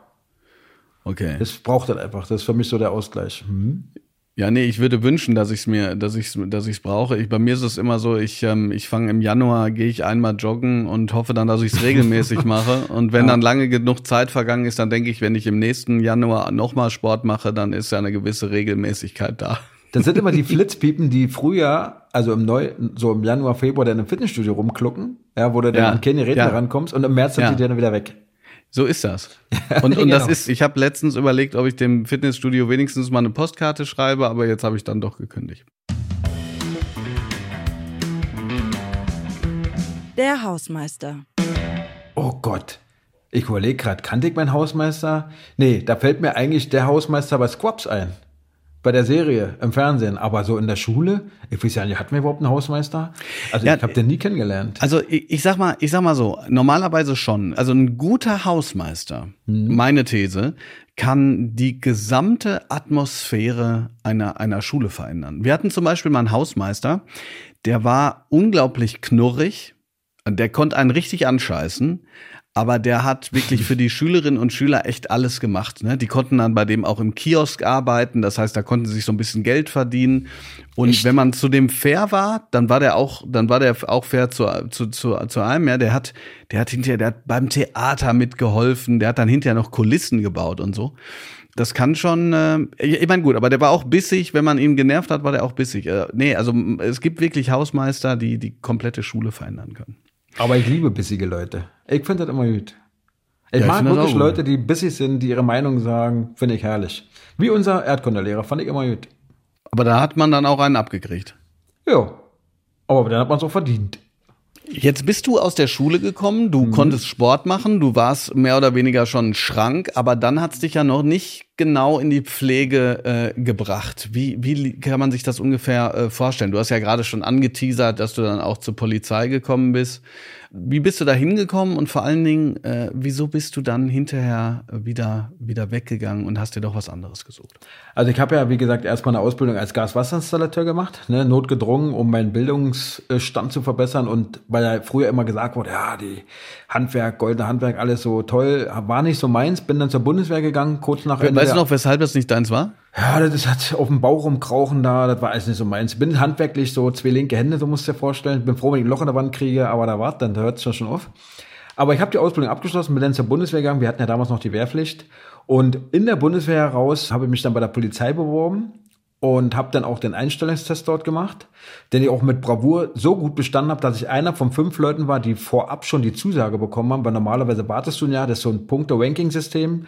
Okay. Das braucht halt einfach. Das ist für mich so der Ausgleich. Hm? Ja, nee, ich würde wünschen, dass ich es mir, dass ich dass ich es brauche. Ich, bei mir ist es immer so, ich ähm, ich fange im Januar, gehe ich einmal joggen und hoffe dann, dass ich es regelmäßig mache. Und wenn ja. dann lange genug Zeit vergangen ist, dann denke ich, wenn ich im nächsten Januar nochmal Sport mache, dann ist ja eine gewisse Regelmäßigkeit da. Das sind immer die Flitzpiepen, die früher, also im Neu, so im Januar, Februar, dann im Fitnessstudio rumklucken, ja, wo du dann ja. an keine Redner ja. rankommst und im März sind die dann wieder weg. So ist das. Und, und das genau. ist, ich habe letztens überlegt, ob ich dem Fitnessstudio wenigstens mal eine Postkarte schreibe, aber jetzt habe ich dann doch gekündigt. Der Hausmeister. Oh Gott. Ich überlege gerade, kannte ich meinen Hausmeister? Nee, da fällt mir eigentlich der Hausmeister bei Squabs ein bei der Serie im Fernsehen, aber so in der Schule, ich weiß ja nicht, hatten wir überhaupt einen Hausmeister? Also ja, ich habe den nie kennengelernt. Also ich, ich, sag mal, ich sag mal so, normalerweise schon. Also ein guter Hausmeister, mhm. meine These, kann die gesamte Atmosphäre einer einer Schule verändern. Wir hatten zum Beispiel mal einen Hausmeister, der war unglaublich knurrig, der konnte einen richtig anscheißen, aber der hat wirklich für die Schülerinnen und Schüler echt alles gemacht. Ne? Die konnten dann bei dem auch im Kiosk arbeiten, das heißt, da konnten sie sich so ein bisschen Geld verdienen. Und echt? wenn man zu dem fair war, dann war der auch, dann war der auch fair zu, zu, zu, zu einem. Ja, der hat, der hat hinterher, der hat beim Theater mitgeholfen, der hat dann hinterher noch Kulissen gebaut und so. Das kann schon, äh, ich meine gut, aber der war auch bissig, wenn man ihn genervt hat, war der auch bissig. Äh, nee, also es gibt wirklich Hausmeister, die die komplette Schule verändern können. Aber ich liebe bissige Leute. Ich finde das immer gut. Ich ja, mag ich wirklich Leute, die bissig sind, die ihre Meinung sagen, finde ich herrlich. Wie unser Erdkundelehrer, fand ich immer gut. Aber da hat man dann auch einen abgekriegt. Ja. Aber dann hat man es auch verdient. Jetzt bist du aus der Schule gekommen, du mhm. konntest Sport machen, du warst mehr oder weniger schon ein Schrank, aber dann hat's dich ja noch nicht genau in die Pflege äh, gebracht. Wie, wie kann man sich das ungefähr äh, vorstellen? Du hast ja gerade schon angeteasert, dass du dann auch zur Polizei gekommen bist. Wie bist du da hingekommen und vor allen Dingen, äh, wieso bist du dann hinterher wieder, wieder weggegangen und hast dir doch was anderes gesucht? Also ich habe ja, wie gesagt, erstmal eine Ausbildung als Gaswasserinstallateur gemacht, ne, notgedrungen, um meinen Bildungsstand zu verbessern und weil ja früher immer gesagt wurde, ja, die Handwerk, goldene Handwerk, alles so toll, war nicht so meins, bin dann zur Bundeswehr gegangen, kurz nach Ende. Weißt du noch, weshalb das nicht deins war? Ja, das hat auf dem Bauch rumkrauchen da, das war alles nicht so meins. Bin handwerklich so zwei linke Hände, so musst du dir vorstellen. Bin froh, wenn ich ein Loch in der Wand kriege, aber da war dann hört es schon auf. Aber ich habe die Ausbildung abgeschlossen, bin dann zur Bundeswehr gegangen. Wir hatten ja damals noch die Wehrpflicht. Und in der Bundeswehr heraus habe ich mich dann bei der Polizei beworben und habe dann auch den Einstellungstest dort gemacht, den ich auch mit Bravour so gut bestanden habe, dass ich einer von fünf Leuten war, die vorab schon die Zusage bekommen haben, weil normalerweise wartest du Jahr, das ist so ein Punkte-Ranking-System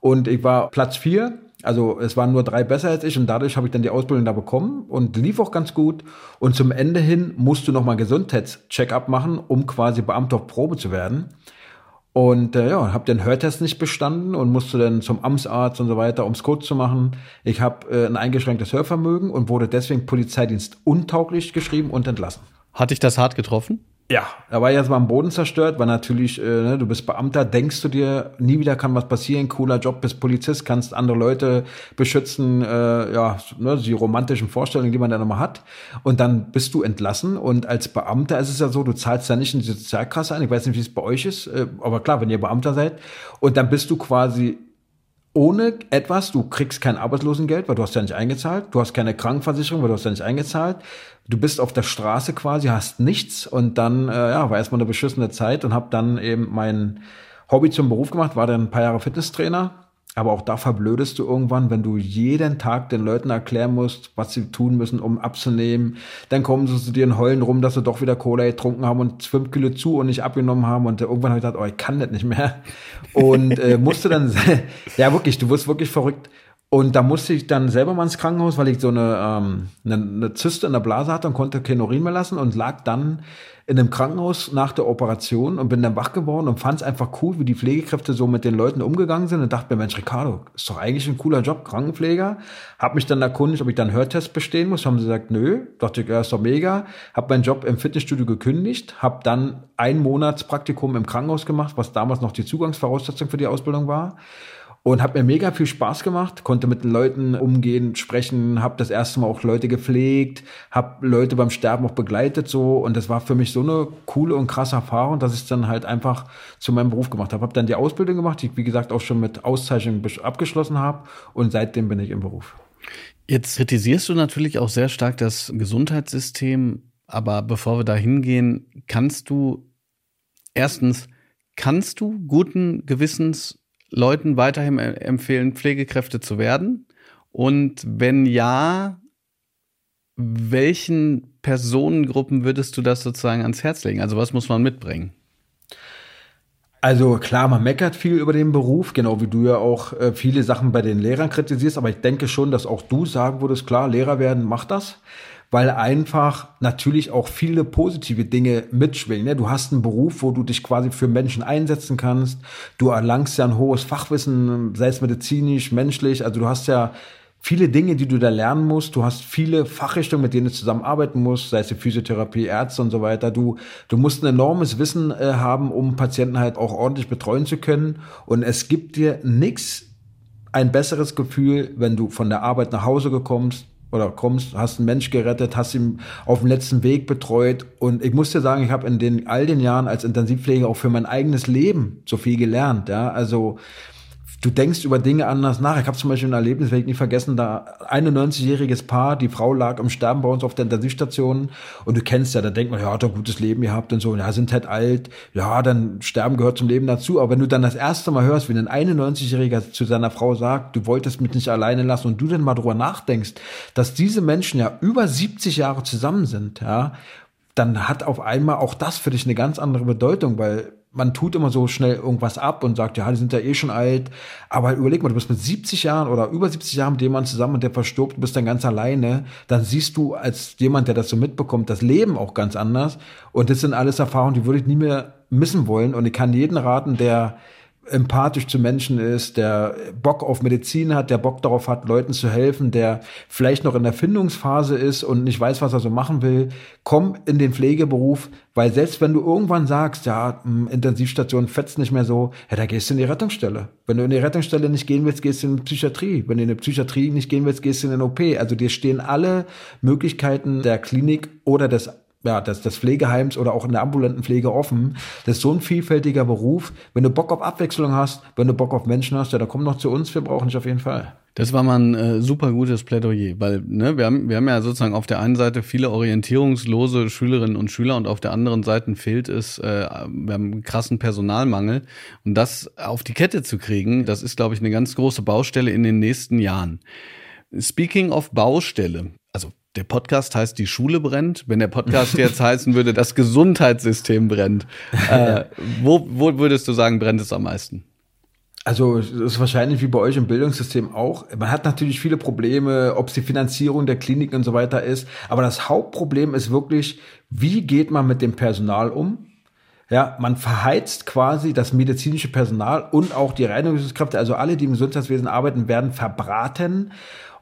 und ich war Platz vier also es waren nur drei besser als ich und dadurch habe ich dann die Ausbildung da bekommen und lief auch ganz gut. Und zum Ende hin musst du nochmal Gesundheitscheck-up machen, um quasi Beamter auf Probe zu werden. Und äh, ja, habe den Hörtest nicht bestanden und musste dann zum Amtsarzt und so weiter, ums Code zu machen. Ich habe äh, ein eingeschränktes Hörvermögen und wurde deswegen Polizeidienst untauglich geschrieben und entlassen. Hat dich das hart getroffen? Ja, er war jetzt mal am Boden zerstört, weil natürlich, äh, ne, du bist Beamter, denkst du dir, nie wieder kann was passieren, cooler Job, bist Polizist, kannst andere Leute beschützen, äh, ja, ne, die romantischen Vorstellungen, die man dann immer hat. Und dann bist du entlassen und als Beamter ist es ja so, du zahlst ja nicht in die Sozialkasse ein, ich weiß nicht, wie es bei euch ist, äh, aber klar, wenn ihr Beamter seid, und dann bist du quasi ohne etwas, du kriegst kein Arbeitslosengeld, weil du hast ja nicht eingezahlt, du hast keine Krankenversicherung, weil du hast ja nicht eingezahlt, du bist auf der Straße quasi, hast nichts und dann äh, ja, war erstmal eine beschissene Zeit und habe dann eben mein Hobby zum Beruf gemacht, war dann ein paar Jahre Fitnesstrainer aber auch da verblödest du irgendwann, wenn du jeden Tag den Leuten erklären musst, was sie tun müssen, um abzunehmen. Dann kommen sie zu dir in Heulen rum, dass sie doch wieder Cola getrunken haben und fünf Kilo zu und nicht abgenommen haben. Und irgendwann habe ich gedacht, oh, ich kann das nicht mehr. Und äh, musste dann, ja wirklich, du wirst wirklich verrückt. Und da musste ich dann selber mal ins Krankenhaus, weil ich so eine, ähm, eine, eine Zyste in der Blase hatte und konnte kein Urin mehr lassen und lag dann in einem Krankenhaus nach der Operation und bin dann wach geworden und fand es einfach cool, wie die Pflegekräfte so mit den Leuten umgegangen sind und dachte mir, Mensch, Ricardo, ist doch eigentlich ein cooler Job, Krankenpfleger. Hab mich dann erkundigt, ob ich dann Hörtest bestehen muss. Haben sie gesagt, nö. Dachte ich, ja, ist doch mega. Hab meinen Job im Fitnessstudio gekündigt, hab dann ein Monatspraktikum im Krankenhaus gemacht, was damals noch die Zugangsvoraussetzung für die Ausbildung war und hat mir mega viel Spaß gemacht, konnte mit den Leuten umgehen, sprechen, habe das erste Mal auch Leute gepflegt, habe Leute beim Sterben auch begleitet so und das war für mich so eine coole und krasse Erfahrung, dass ich es dann halt einfach zu meinem Beruf gemacht habe. Habe dann die Ausbildung gemacht, die ich wie gesagt auch schon mit Auszeichnung abgeschlossen habe und seitdem bin ich im Beruf. Jetzt kritisierst du natürlich auch sehr stark das Gesundheitssystem, aber bevor wir da hingehen, kannst du erstens kannst du guten Gewissens Leuten weiterhin empfehlen, Pflegekräfte zu werden? Und wenn ja, welchen Personengruppen würdest du das sozusagen ans Herz legen? Also was muss man mitbringen? Also klar, man meckert viel über den Beruf, genau wie du ja auch äh, viele Sachen bei den Lehrern kritisierst, aber ich denke schon, dass auch du sagen würdest, klar, Lehrer werden, mach das weil einfach natürlich auch viele positive Dinge mitschwingen. Ne? Du hast einen Beruf, wo du dich quasi für Menschen einsetzen kannst. Du erlangst ja ein hohes Fachwissen, sei es medizinisch, menschlich. Also du hast ja viele Dinge, die du da lernen musst. Du hast viele Fachrichtungen, mit denen du zusammenarbeiten musst, sei es die Physiotherapie, Ärzte und so weiter. Du, du musst ein enormes Wissen äh, haben, um Patienten halt auch ordentlich betreuen zu können. Und es gibt dir nichts ein besseres Gefühl, wenn du von der Arbeit nach Hause gekommst, oder kommst, hast einen Mensch gerettet, hast ihn auf dem letzten Weg betreut. Und ich muss dir sagen, ich habe in den all den Jahren als Intensivpfleger auch für mein eigenes Leben so viel gelernt. Ja, also du denkst über Dinge anders nach. Ich habe zum Beispiel ein Erlebnis, werde ich nie vergessen, da 91-jähriges Paar, die Frau lag im Sterben bei uns auf der Intensivstation und du kennst ja, da denkt man, ja, hat ein gutes Leben gehabt und so, ja, sind halt alt, ja, dann Sterben gehört zum Leben dazu. Aber wenn du dann das erste Mal hörst, wie ein 91-Jähriger zu seiner Frau sagt, du wolltest mich nicht alleine lassen und du dann mal drüber nachdenkst, dass diese Menschen ja über 70 Jahre zusammen sind, ja, dann hat auf einmal auch das für dich eine ganz andere Bedeutung, weil man tut immer so schnell irgendwas ab und sagt, ja, die sind ja eh schon alt. Aber überleg mal, du bist mit 70 Jahren oder über 70 Jahren mit jemandem zusammen und der verstirbt, du bist dann ganz alleine. Dann siehst du als jemand, der das so mitbekommt, das Leben auch ganz anders. Und das sind alles Erfahrungen, die würde ich nie mehr missen wollen. Und ich kann jeden raten, der empathisch zu Menschen ist, der Bock auf Medizin hat, der Bock darauf hat, Leuten zu helfen, der vielleicht noch in der Findungsphase ist und nicht weiß, was er so machen will, komm in den Pflegeberuf, weil selbst wenn du irgendwann sagst, ja, hm, Intensivstation fetzt nicht mehr so, ja, da gehst du in die Rettungsstelle. Wenn du in die Rettungsstelle nicht gehen willst, gehst du in die Psychiatrie. Wenn du in die Psychiatrie nicht gehen willst, gehst du in den OP. Also dir stehen alle Möglichkeiten der Klinik oder des ja, des, des Pflegeheims oder auch in der ambulanten Pflege offen. Das ist so ein vielfältiger Beruf. Wenn du Bock auf Abwechslung hast, wenn du Bock auf Menschen hast, ja, dann komm noch zu uns, wir brauchen dich auf jeden Fall. Das war mal ein äh, super gutes Plädoyer, weil ne, wir, haben, wir haben ja sozusagen auf der einen Seite viele orientierungslose Schülerinnen und Schüler und auf der anderen Seite fehlt es, äh, wir haben einen krassen Personalmangel. Und das auf die Kette zu kriegen, das ist, glaube ich, eine ganz große Baustelle in den nächsten Jahren. Speaking of Baustelle, der Podcast heißt Die Schule brennt. Wenn der Podcast jetzt heißen würde, das Gesundheitssystem brennt, äh, wo, wo würdest du sagen, brennt es am meisten? Also es ist wahrscheinlich wie bei euch im Bildungssystem auch. Man hat natürlich viele Probleme, ob es die Finanzierung der Kliniken und so weiter ist. Aber das Hauptproblem ist wirklich, wie geht man mit dem Personal um? Ja, man verheizt quasi das medizinische Personal und auch die Reinigungskräfte, also alle, die im Gesundheitswesen arbeiten, werden verbraten.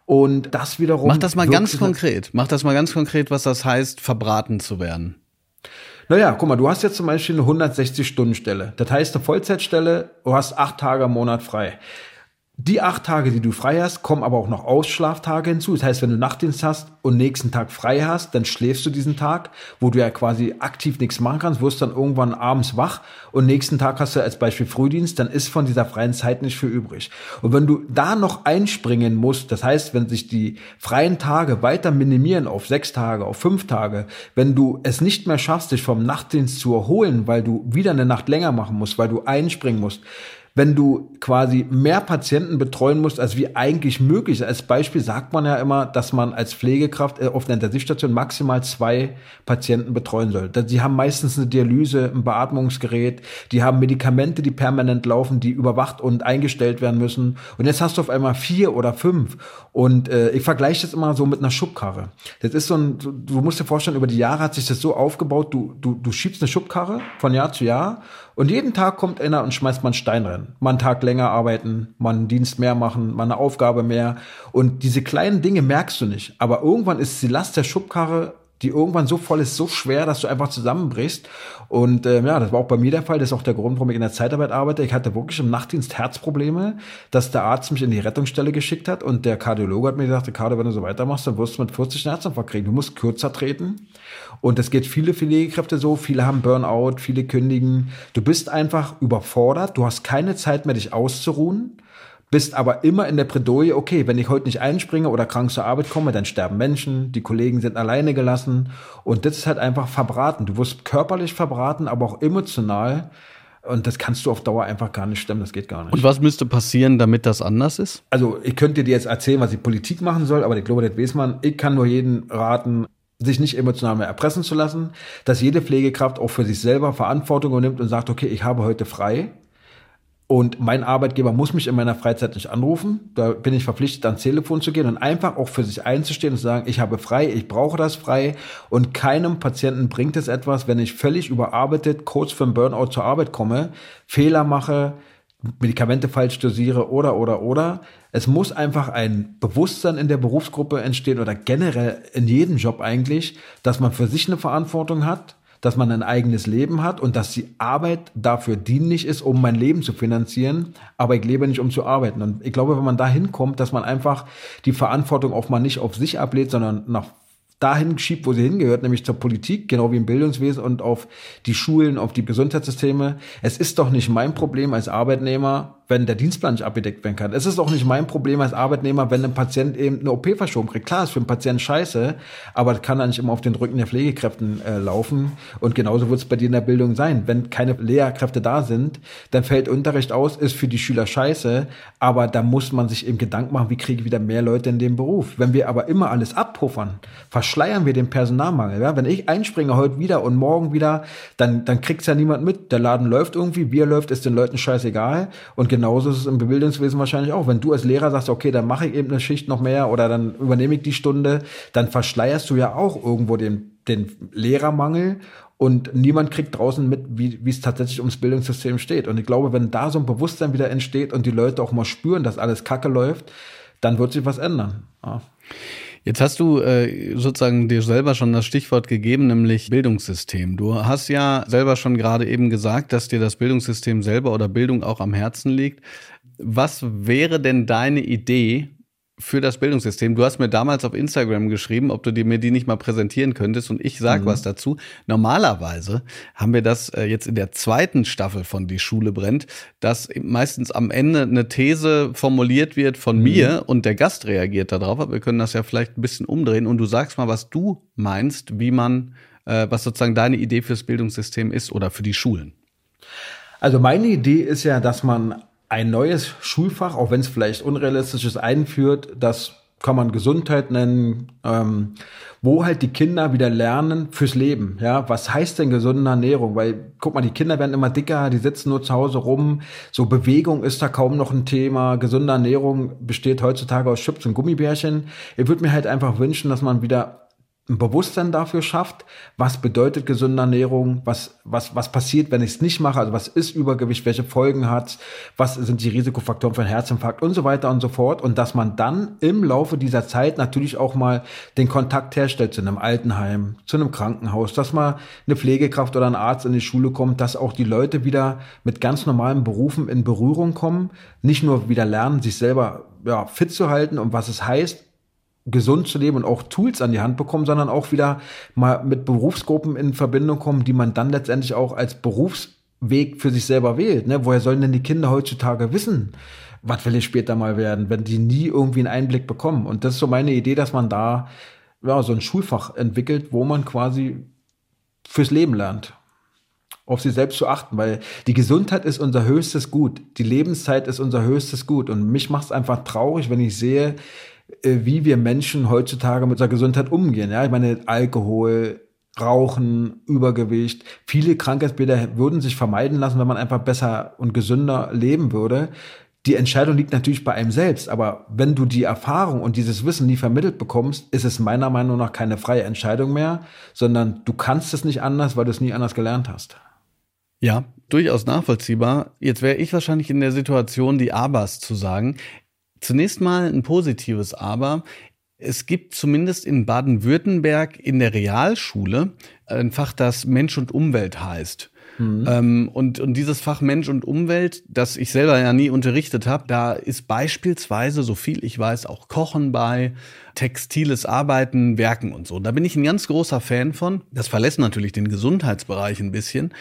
Und das wiederum. Mach das mal ganz konkret. Mach das mal ganz konkret, was das heißt, verbraten zu werden. Naja, guck mal, du hast jetzt zum Beispiel eine 160-Stunden-Stelle. Das heißt, eine Vollzeitstelle, du hast acht Tage im Monat frei. Die acht Tage, die du frei hast, kommen aber auch noch Ausschlaftage hinzu. Das heißt, wenn du Nachtdienst hast und nächsten Tag frei hast, dann schläfst du diesen Tag, wo du ja quasi aktiv nichts machen kannst, wirst dann irgendwann abends wach und nächsten Tag hast du als Beispiel Frühdienst, dann ist von dieser freien Zeit nicht viel übrig. Und wenn du da noch einspringen musst, das heißt, wenn sich die freien Tage weiter minimieren auf sechs Tage, auf fünf Tage, wenn du es nicht mehr schaffst, dich vom Nachtdienst zu erholen, weil du wieder eine Nacht länger machen musst, weil du einspringen musst, wenn du quasi mehr Patienten betreuen musst, als wie eigentlich möglich. Als Beispiel sagt man ja immer, dass man als Pflegekraft äh, auf der Intensivstation maximal zwei Patienten betreuen soll. Sie haben meistens eine Dialyse, ein Beatmungsgerät, die haben Medikamente, die permanent laufen, die überwacht und eingestellt werden müssen. Und jetzt hast du auf einmal vier oder fünf. Und äh, ich vergleiche das immer so mit einer Schubkarre. Das ist so ein, du musst dir vorstellen, über die Jahre hat sich das so aufgebaut, du, du, du schiebst eine Schubkarre von Jahr zu Jahr und jeden Tag kommt einer und schmeißt einen Stein rein. Mal einen Tag länger arbeiten, mal einen Dienst mehr machen, mal eine Aufgabe mehr. Und diese kleinen Dinge merkst du nicht. Aber irgendwann ist die Last der Schubkarre die irgendwann so voll ist, so schwer, dass du einfach zusammenbrichst. Und ähm, ja, das war auch bei mir der Fall. Das ist auch der Grund, warum ich in der Zeitarbeit arbeite. Ich hatte wirklich im Nachtdienst Herzprobleme, dass der Arzt mich in die Rettungsstelle geschickt hat und der Kardiologe hat mir gesagt, Ricardo, wenn du so weitermachst, dann wirst du mit 40 einen Herzinfarkt kriegen. Du musst kürzer treten. Und es geht viele Pflegekräfte so. Viele haben Burnout, viele kündigen. Du bist einfach überfordert. Du hast keine Zeit mehr, dich auszuruhen bist aber immer in der Bredouille, okay, wenn ich heute nicht einspringe oder krank zur Arbeit komme, dann sterben Menschen, die Kollegen sind alleine gelassen und das ist halt einfach verbraten. Du wirst körperlich verbraten, aber auch emotional. Und das kannst du auf Dauer einfach gar nicht stemmen, das geht gar nicht. Und was müsste passieren, damit das anders ist? Also, ich könnte dir jetzt erzählen, was die Politik machen soll, aber ich glaube, das weiß man. Ich kann nur jeden raten, sich nicht emotional mehr erpressen zu lassen, dass jede Pflegekraft auch für sich selber Verantwortung übernimmt und sagt, okay, ich habe heute frei und mein Arbeitgeber muss mich in meiner Freizeit nicht anrufen. Da bin ich verpflichtet, ans Telefon zu gehen und einfach auch für sich einzustehen und zu sagen, ich habe frei, ich brauche das frei. Und keinem Patienten bringt es etwas, wenn ich völlig überarbeitet kurz für ein Burnout zur Arbeit komme, Fehler mache, Medikamente falsch dosiere oder, oder, oder. Es muss einfach ein Bewusstsein in der Berufsgruppe entstehen oder generell in jedem Job eigentlich, dass man für sich eine Verantwortung hat, dass man ein eigenes Leben hat und dass die Arbeit dafür dienlich ist, um mein Leben zu finanzieren, aber ich lebe nicht, um zu arbeiten. Und ich glaube, wenn man da hinkommt, dass man einfach die Verantwortung auch mal nicht auf sich ablehnt, sondern nach dahin schiebt, wo sie hingehört, nämlich zur Politik, genau wie im Bildungswesen und auf die Schulen, auf die Gesundheitssysteme. Es ist doch nicht mein Problem als Arbeitnehmer, wenn der Dienstplan nicht abgedeckt werden kann. Es ist auch nicht mein Problem als Arbeitnehmer, wenn ein Patient eben eine OP verschoben kriegt. Klar, ist für einen Patienten scheiße, aber das kann dann nicht immer auf den Rücken der Pflegekräften äh, laufen. Und genauso wird es bei dir in der Bildung sein. Wenn keine Lehrkräfte da sind, dann fällt Unterricht aus, ist für die Schüler scheiße, aber da muss man sich eben Gedanken machen, wie kriege ich wieder mehr Leute in den Beruf. Wenn wir aber immer alles abpuffern, verschleiern wir den Personalmangel. Ja? Wenn ich einspringe heute wieder und morgen wieder, dann, dann kriegt's ja niemand mit. Der Laden läuft irgendwie, wir läuft, ist den Leuten scheißegal. Und genauso ist es im Bildungswesen wahrscheinlich auch. Wenn du als Lehrer sagst, okay, dann mache ich eben eine Schicht noch mehr oder dann übernehme ich die Stunde, dann verschleierst du ja auch irgendwo den, den Lehrermangel und niemand kriegt draußen mit, wie, wie es tatsächlich ums Bildungssystem steht. Und ich glaube, wenn da so ein Bewusstsein wieder entsteht und die Leute auch mal spüren, dass alles Kacke läuft, dann wird sich was ändern. Ja. Jetzt hast du äh, sozusagen dir selber schon das Stichwort gegeben, nämlich Bildungssystem. Du hast ja selber schon gerade eben gesagt, dass dir das Bildungssystem selber oder Bildung auch am Herzen liegt. Was wäre denn deine Idee, für das Bildungssystem. Du hast mir damals auf Instagram geschrieben, ob du dir mir die nicht mal präsentieren könntest und ich sag mhm. was dazu. Normalerweise haben wir das äh, jetzt in der zweiten Staffel von Die Schule brennt, dass meistens am Ende eine These formuliert wird von mhm. mir und der Gast reagiert darauf, aber wir können das ja vielleicht ein bisschen umdrehen und du sagst mal, was du meinst, wie man, äh, was sozusagen deine Idee fürs Bildungssystem ist oder für die Schulen. Also meine Idee ist ja, dass man ein neues Schulfach, auch wenn es vielleicht unrealistisch ist, einführt, das kann man Gesundheit nennen, ähm, wo halt die Kinder wieder lernen fürs Leben. Ja, was heißt denn gesunde Ernährung? Weil, guck mal, die Kinder werden immer dicker, die sitzen nur zu Hause rum. So Bewegung ist da kaum noch ein Thema. Gesunde Ernährung besteht heutzutage aus Chips und Gummibärchen. Ich würde mir halt einfach wünschen, dass man wieder ein Bewusstsein dafür schafft, was bedeutet gesunde Ernährung, was, was, was passiert, wenn ich es nicht mache, also was ist Übergewicht, welche Folgen hat was sind die Risikofaktoren für einen Herzinfarkt und so weiter und so fort. Und dass man dann im Laufe dieser Zeit natürlich auch mal den Kontakt herstellt zu einem Altenheim, zu einem Krankenhaus, dass mal eine Pflegekraft oder ein Arzt in die Schule kommt, dass auch die Leute wieder mit ganz normalen Berufen in Berührung kommen, nicht nur wieder lernen, sich selber ja, fit zu halten und was es heißt, gesund zu leben und auch Tools an die Hand bekommen, sondern auch wieder mal mit Berufsgruppen in Verbindung kommen, die man dann letztendlich auch als Berufsweg für sich selber wählt. Ne? Woher sollen denn die Kinder heutzutage wissen, was will ich später mal werden, wenn die nie irgendwie einen Einblick bekommen? Und das ist so meine Idee, dass man da ja, so ein Schulfach entwickelt, wo man quasi fürs Leben lernt auf sich selbst zu achten, weil die Gesundheit ist unser höchstes Gut, die Lebenszeit ist unser höchstes Gut und mich macht es einfach traurig, wenn ich sehe, wie wir Menschen heutzutage mit unserer Gesundheit umgehen. Ja, ich meine, Alkohol, Rauchen, Übergewicht, viele Krankheitsbilder würden sich vermeiden lassen, wenn man einfach besser und gesünder leben würde. Die Entscheidung liegt natürlich bei einem selbst, aber wenn du die Erfahrung und dieses Wissen nie vermittelt bekommst, ist es meiner Meinung nach keine freie Entscheidung mehr, sondern du kannst es nicht anders, weil du es nie anders gelernt hast. Ja, durchaus nachvollziehbar. Jetzt wäre ich wahrscheinlich in der Situation, die Abers zu sagen. Zunächst mal ein positives Aber. Es gibt zumindest in Baden-Württemberg in der Realschule ein Fach, das Mensch und Umwelt heißt. Mhm. Ähm, und, und dieses Fach Mensch und Umwelt, das ich selber ja nie unterrichtet habe, da ist beispielsweise, so viel ich weiß, auch Kochen bei, textiles Arbeiten, Werken und so. Da bin ich ein ganz großer Fan von. Das verlässt natürlich den Gesundheitsbereich ein bisschen.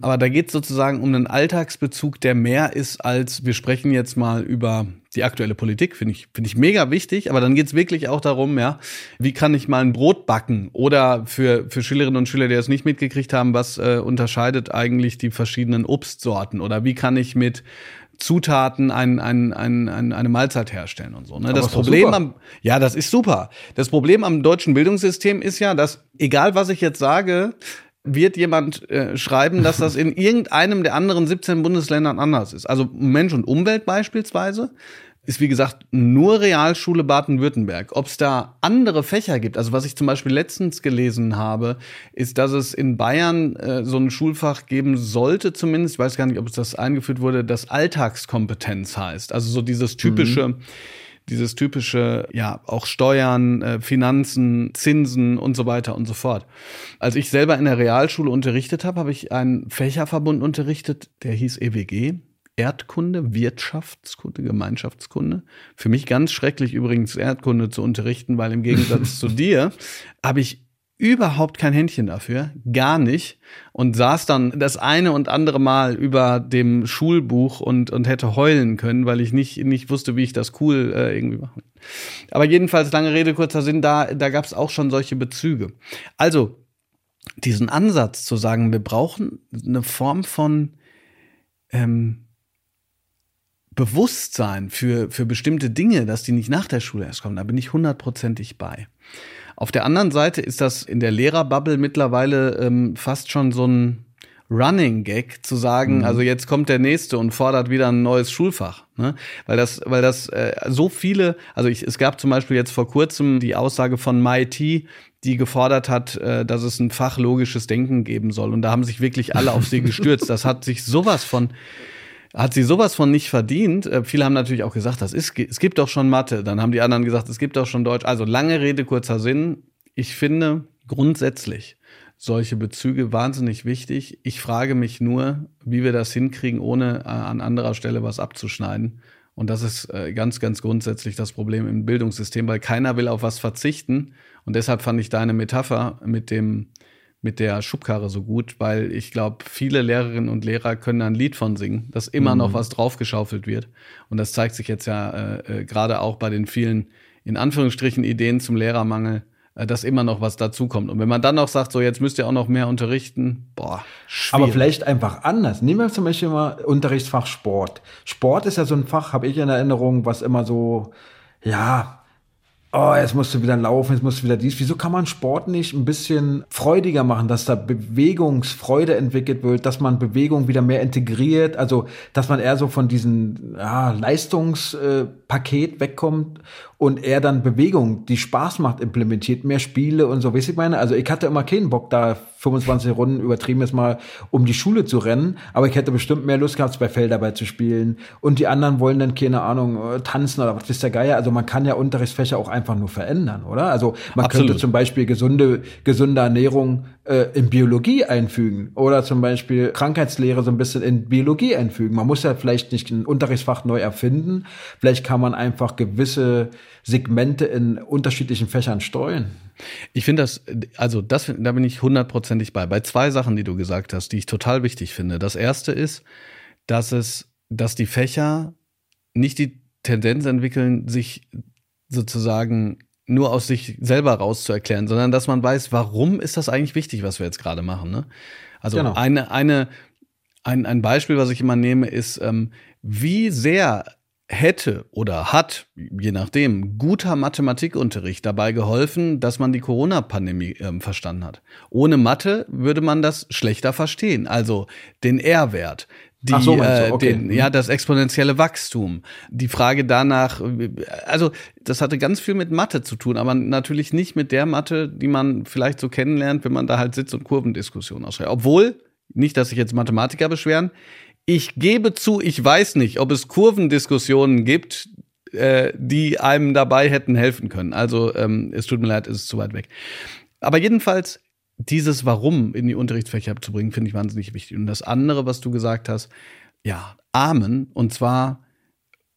Aber da geht es sozusagen um einen Alltagsbezug, der mehr ist als wir sprechen jetzt mal über die aktuelle Politik, finde ich, finde ich mega wichtig. Aber dann geht es wirklich auch darum, ja, wie kann ich mal ein Brot backen? Oder für, für Schülerinnen und Schüler, die das nicht mitgekriegt haben, was äh, unterscheidet eigentlich die verschiedenen Obstsorten? Oder wie kann ich mit Zutaten ein, ein, ein, ein, eine Mahlzeit herstellen und so. Ne? Das Problem am, ja, das ist super. Das Problem am deutschen Bildungssystem ist ja, dass egal was ich jetzt sage, wird jemand äh, schreiben, dass das in irgendeinem der anderen 17 Bundesländern anders ist. Also Mensch und Umwelt beispielsweise ist wie gesagt nur Realschule Baden-Württemberg. Ob es da andere Fächer gibt, also was ich zum Beispiel letztens gelesen habe, ist, dass es in Bayern äh, so ein Schulfach geben sollte, zumindest, ich weiß gar nicht, ob es das eingeführt wurde, das Alltagskompetenz heißt. Also so dieses typische, mhm. dieses typische, ja, auch Steuern, äh, Finanzen, Zinsen und so weiter und so fort. Als ich selber in der Realschule unterrichtet habe, habe ich einen Fächerverbund unterrichtet, der hieß EWG Erdkunde, Wirtschaftskunde, Gemeinschaftskunde. Für mich ganz schrecklich übrigens Erdkunde zu unterrichten, weil im Gegensatz zu dir habe ich überhaupt kein Händchen dafür, gar nicht und saß dann das eine und andere Mal über dem Schulbuch und und hätte heulen können, weil ich nicht nicht wusste, wie ich das cool äh, irgendwie mache. Aber jedenfalls lange Rede kurzer Sinn, da da gab es auch schon solche Bezüge. Also diesen Ansatz zu sagen, wir brauchen eine Form von ähm, Bewusstsein für, für bestimmte Dinge, dass die nicht nach der Schule erst kommen, da bin ich hundertprozentig bei. Auf der anderen Seite ist das in der Lehrerbubble mittlerweile ähm, fast schon so ein Running Gag zu sagen, mhm. also jetzt kommt der nächste und fordert wieder ein neues Schulfach, ne? weil das, weil das äh, so viele, also ich, es gab zum Beispiel jetzt vor kurzem die Aussage von MIT, die gefordert hat, äh, dass es ein Fach logisches Denken geben soll und da haben sich wirklich alle auf sie gestürzt. Das hat sich sowas von hat sie sowas von nicht verdient. Äh, viele haben natürlich auch gesagt, das ist, es gibt doch schon Mathe. Dann haben die anderen gesagt, es gibt doch schon Deutsch. Also lange Rede, kurzer Sinn. Ich finde grundsätzlich solche Bezüge wahnsinnig wichtig. Ich frage mich nur, wie wir das hinkriegen, ohne äh, an anderer Stelle was abzuschneiden. Und das ist äh, ganz, ganz grundsätzlich das Problem im Bildungssystem, weil keiner will auf was verzichten. Und deshalb fand ich deine Metapher mit dem mit der Schubkarre so gut, weil ich glaube, viele Lehrerinnen und Lehrer können da ein Lied von singen, dass immer mhm. noch was draufgeschaufelt wird. Und das zeigt sich jetzt ja äh, äh, gerade auch bei den vielen, in Anführungsstrichen, Ideen zum Lehrermangel, äh, dass immer noch was dazukommt. Und wenn man dann noch sagt, so jetzt müsst ihr auch noch mehr unterrichten, boah, schwierig. Aber vielleicht einfach anders. Nehmen wir zum Beispiel mal Unterrichtsfach Sport. Sport ist ja so ein Fach, habe ich in Erinnerung, was immer so, ja, oh, jetzt musst du wieder laufen, jetzt musst du wieder dies. Wieso kann man Sport nicht ein bisschen freudiger machen, dass da Bewegungsfreude entwickelt wird, dass man Bewegung wieder mehr integriert, also dass man eher so von diesem ja, Leistungspaket äh, wegkommt und er dann Bewegung, die Spaß macht, implementiert, mehr Spiele und so, weißt ich meine? Also ich hatte immer keinen Bock, da 25 Runden übertrieben jetzt mal, um die Schule zu rennen, aber ich hätte bestimmt mehr Lust gehabt, bei Feldarbeit zu spielen und die anderen wollen dann, keine Ahnung, äh, tanzen oder was ist der Geier, also man kann ja Unterrichtsfächer auch einfach nur verändern, oder? Also man Absolut. könnte zum Beispiel gesunde, gesunde Ernährung äh, in Biologie einfügen oder zum Beispiel Krankheitslehre so ein bisschen in Biologie einfügen. Man muss ja vielleicht nicht ein Unterrichtsfach neu erfinden, vielleicht kann man einfach gewisse Segmente in unterschiedlichen Fächern streuen. Ich finde das, also das, da bin ich hundertprozentig bei. Bei zwei Sachen, die du gesagt hast, die ich total wichtig finde. Das erste ist, dass es, dass die Fächer nicht die Tendenz entwickeln, sich sozusagen nur aus sich selber rauszuerklären, sondern dass man weiß, warum ist das eigentlich wichtig, was wir jetzt gerade machen. Ne? Also genau. eine, eine, ein, ein Beispiel, was ich immer nehme, ist, ähm, wie sehr hätte oder hat, je nachdem, guter Mathematikunterricht dabei geholfen, dass man die Corona-Pandemie äh, verstanden hat. Ohne Mathe würde man das schlechter verstehen. Also den R-Wert, die, so, äh, okay. den, ja, das exponentielle Wachstum, die Frage danach, also das hatte ganz viel mit Mathe zu tun, aber natürlich nicht mit der Mathe, die man vielleicht so kennenlernt, wenn man da halt sitzt und Kurvendiskussionen ausschreibt. Obwohl, nicht, dass sich jetzt Mathematiker beschweren, ich gebe zu, ich weiß nicht, ob es Kurvendiskussionen gibt, äh, die einem dabei hätten helfen können. Also ähm, es tut mir leid, es ist zu weit weg. Aber jedenfalls, dieses Warum in die Unterrichtsfächer zu bringen, finde ich wahnsinnig wichtig. Und das andere, was du gesagt hast, ja, Amen. Und zwar,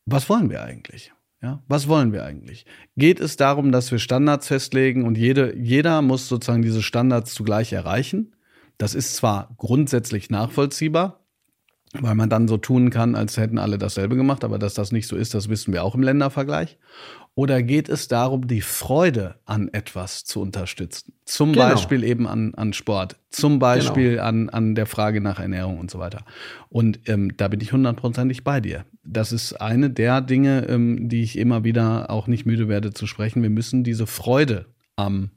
was wollen wir eigentlich? Ja, was wollen wir eigentlich? Geht es darum, dass wir Standards festlegen und jede, jeder muss sozusagen diese Standards zugleich erreichen? Das ist zwar grundsätzlich nachvollziehbar, weil man dann so tun kann, als hätten alle dasselbe gemacht, aber dass das nicht so ist, das wissen wir auch im Ländervergleich. Oder geht es darum, die Freude an etwas zu unterstützen? Zum genau. Beispiel eben an, an Sport, zum Beispiel genau. an, an der Frage nach Ernährung und so weiter. Und ähm, da bin ich hundertprozentig bei dir. Das ist eine der Dinge, ähm, die ich immer wieder auch nicht müde werde zu sprechen. Wir müssen diese Freude am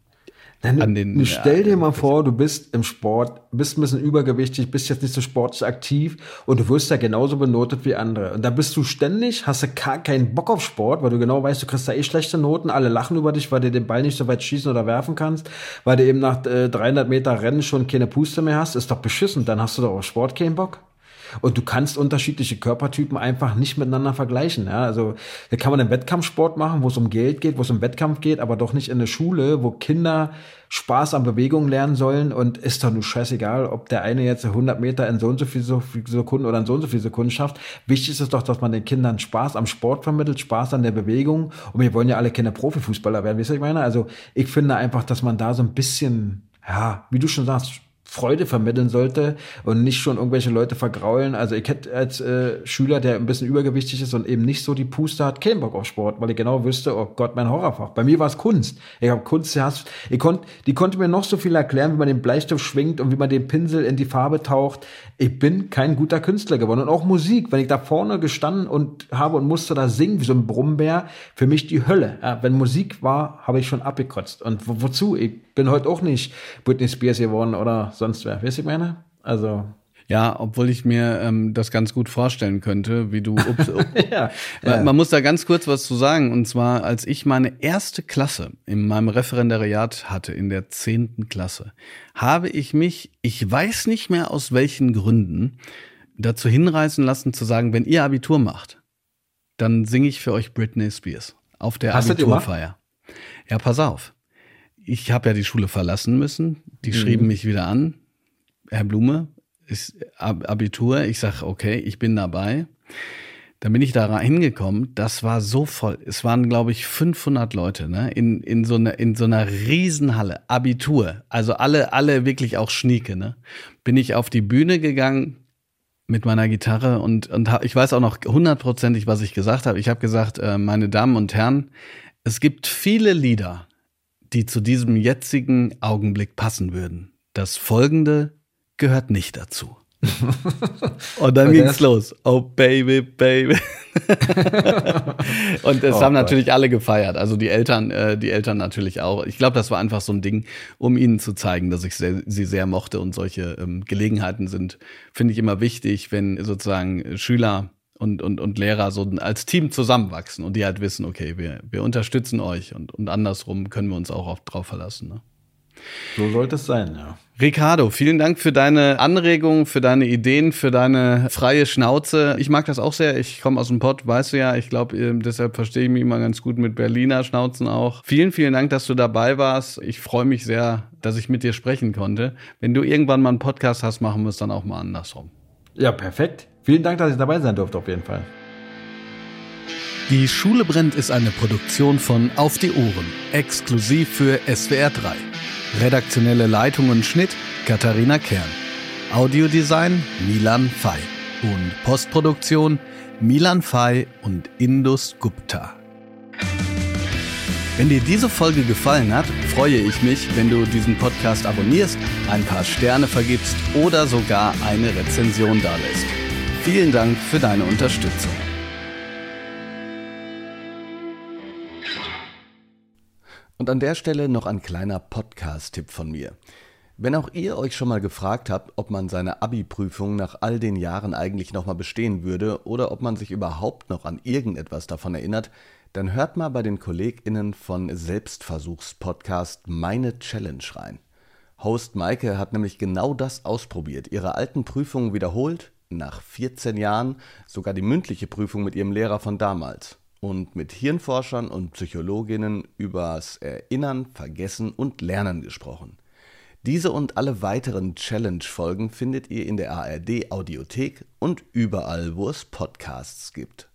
dann, an den. Stell dir mal vor, du bist im Sport, bist ein bisschen übergewichtig, bist jetzt nicht so sportlich aktiv und du wirst ja genauso benotet wie andere. Und da bist du ständig, hast du gar keinen Bock auf Sport, weil du genau weißt, du kriegst da eh schlechte Noten, alle lachen über dich, weil du den Ball nicht so weit schießen oder werfen kannst, weil du eben nach äh, 300 Meter Rennen schon keine Puste mehr hast, ist doch beschissen. Dann hast du doch auf Sport keinen Bock. Und du kannst unterschiedliche Körpertypen einfach nicht miteinander vergleichen. Ja? Also da kann man einen Wettkampfsport machen, wo es um Geld geht, wo es um Wettkampf geht, aber doch nicht in der Schule, wo Kinder Spaß an Bewegung lernen sollen und ist doch nur scheißegal, ob der eine jetzt 100 Meter in so und so viel Sekunden oder in so und so viel Sekunden schafft. Wichtig ist doch, dass man den Kindern Spaß am Sport vermittelt, Spaß an der Bewegung und wir wollen ja alle Kinder Profifußballer werden, wisst ihr, ich meine? Also ich finde einfach, dass man da so ein bisschen, ja, wie du schon sagst, Freude vermitteln sollte und nicht schon irgendwelche Leute vergraulen. Also ich hätte als äh, Schüler, der ein bisschen übergewichtig ist und eben nicht so die Puste hat, keinen Bock auf Sport, weil ich genau wüsste, oh Gott, mein Horrorfach. Bei mir war es Kunst. Ich habe Kunst gehasst. Ich konnte, die konnte mir noch so viel erklären, wie man den Bleistift schwingt und wie man den Pinsel in die Farbe taucht. Ich bin kein guter Künstler geworden. Und auch Musik, wenn ich da vorne gestanden und habe und musste da singen wie so ein Brummbär, für mich die Hölle. Ja, wenn Musik war, habe ich schon abgekotzt. Und wo, wozu? Ich bin heute auch nicht Britney Spears geworden oder sonst wer. Weißt du, ich meine? Also. Ja, obwohl ich mir ähm, das ganz gut vorstellen könnte, wie du. Ups, ups. ja, ja. Man muss da ganz kurz was zu sagen. Und zwar, als ich meine erste Klasse in meinem Referendariat hatte, in der zehnten Klasse, habe ich mich, ich weiß nicht mehr aus welchen Gründen, dazu hinreißen lassen zu sagen, wenn ihr Abitur macht, dann singe ich für euch Britney Spears auf der Hast Abiturfeier. Ja, pass auf ich habe ja die Schule verlassen müssen. Die mhm. schrieben mich wieder an. Herr Blume, ist Abitur. Ich sage, okay, ich bin dabei. Dann bin ich da hingekommen. Das war so voll. Es waren, glaube ich, 500 Leute ne? in, in, so einer in so einer Riesenhalle. Abitur. Also alle, alle wirklich auch Schnieke. Ne? Bin ich auf die Bühne gegangen mit meiner Gitarre und, und ich weiß auch noch hundertprozentig, was ich gesagt habe. Ich habe gesagt, äh, meine Damen und Herren, es gibt viele Lieder, die zu diesem jetzigen Augenblick passen würden. Das folgende gehört nicht dazu. und dann ging's los. Oh Baby, Baby. und es oh, haben natürlich alle gefeiert. Also die Eltern, äh, die Eltern natürlich auch. Ich glaube, das war einfach so ein Ding, um ihnen zu zeigen, dass ich sehr, sie sehr mochte. Und solche ähm, Gelegenheiten sind, finde ich immer wichtig, wenn sozusagen Schüler und, und, und Lehrer so als Team zusammenwachsen und die halt wissen, okay, wir, wir unterstützen euch und, und andersrum können wir uns auch oft drauf verlassen. Ne? So sollte es sein, ja. Ricardo, vielen Dank für deine Anregungen, für deine Ideen, für deine freie Schnauze. Ich mag das auch sehr. Ich komme aus dem Pott, weißt du ja. Ich glaube, deshalb verstehe ich mich immer ganz gut mit Berliner Schnauzen auch. Vielen, vielen Dank, dass du dabei warst. Ich freue mich sehr, dass ich mit dir sprechen konnte. Wenn du irgendwann mal einen Podcast hast, machen wir es dann auch mal andersrum. Ja, perfekt. Vielen Dank, dass ich dabei sein durfte, auf jeden Fall. Die Schule brennt ist eine Produktion von Auf die Ohren, exklusiv für SWR 3. Redaktionelle Leitung und Schnitt Katharina Kern. Audiodesign Milan Fay. Und Postproduktion Milan Fay und Indus Gupta. Wenn dir diese Folge gefallen hat, freue ich mich, wenn du diesen Podcast abonnierst, ein paar Sterne vergibst oder sogar eine Rezension dalässt. Vielen Dank für deine Unterstützung. Und an der Stelle noch ein kleiner Podcast-Tipp von mir. Wenn auch ihr euch schon mal gefragt habt, ob man seine Abi-Prüfung nach all den Jahren eigentlich nochmal bestehen würde oder ob man sich überhaupt noch an irgendetwas davon erinnert, dann hört mal bei den KollegInnen von Selbstversuchspodcast Meine Challenge rein. Host Maike hat nämlich genau das ausprobiert, ihre alten Prüfungen wiederholt nach 14 Jahren sogar die mündliche Prüfung mit ihrem Lehrer von damals und mit Hirnforschern und Psychologinnen übers Erinnern, Vergessen und Lernen gesprochen. Diese und alle weiteren Challenge-Folgen findet ihr in der ARD Audiothek und überall, wo es Podcasts gibt.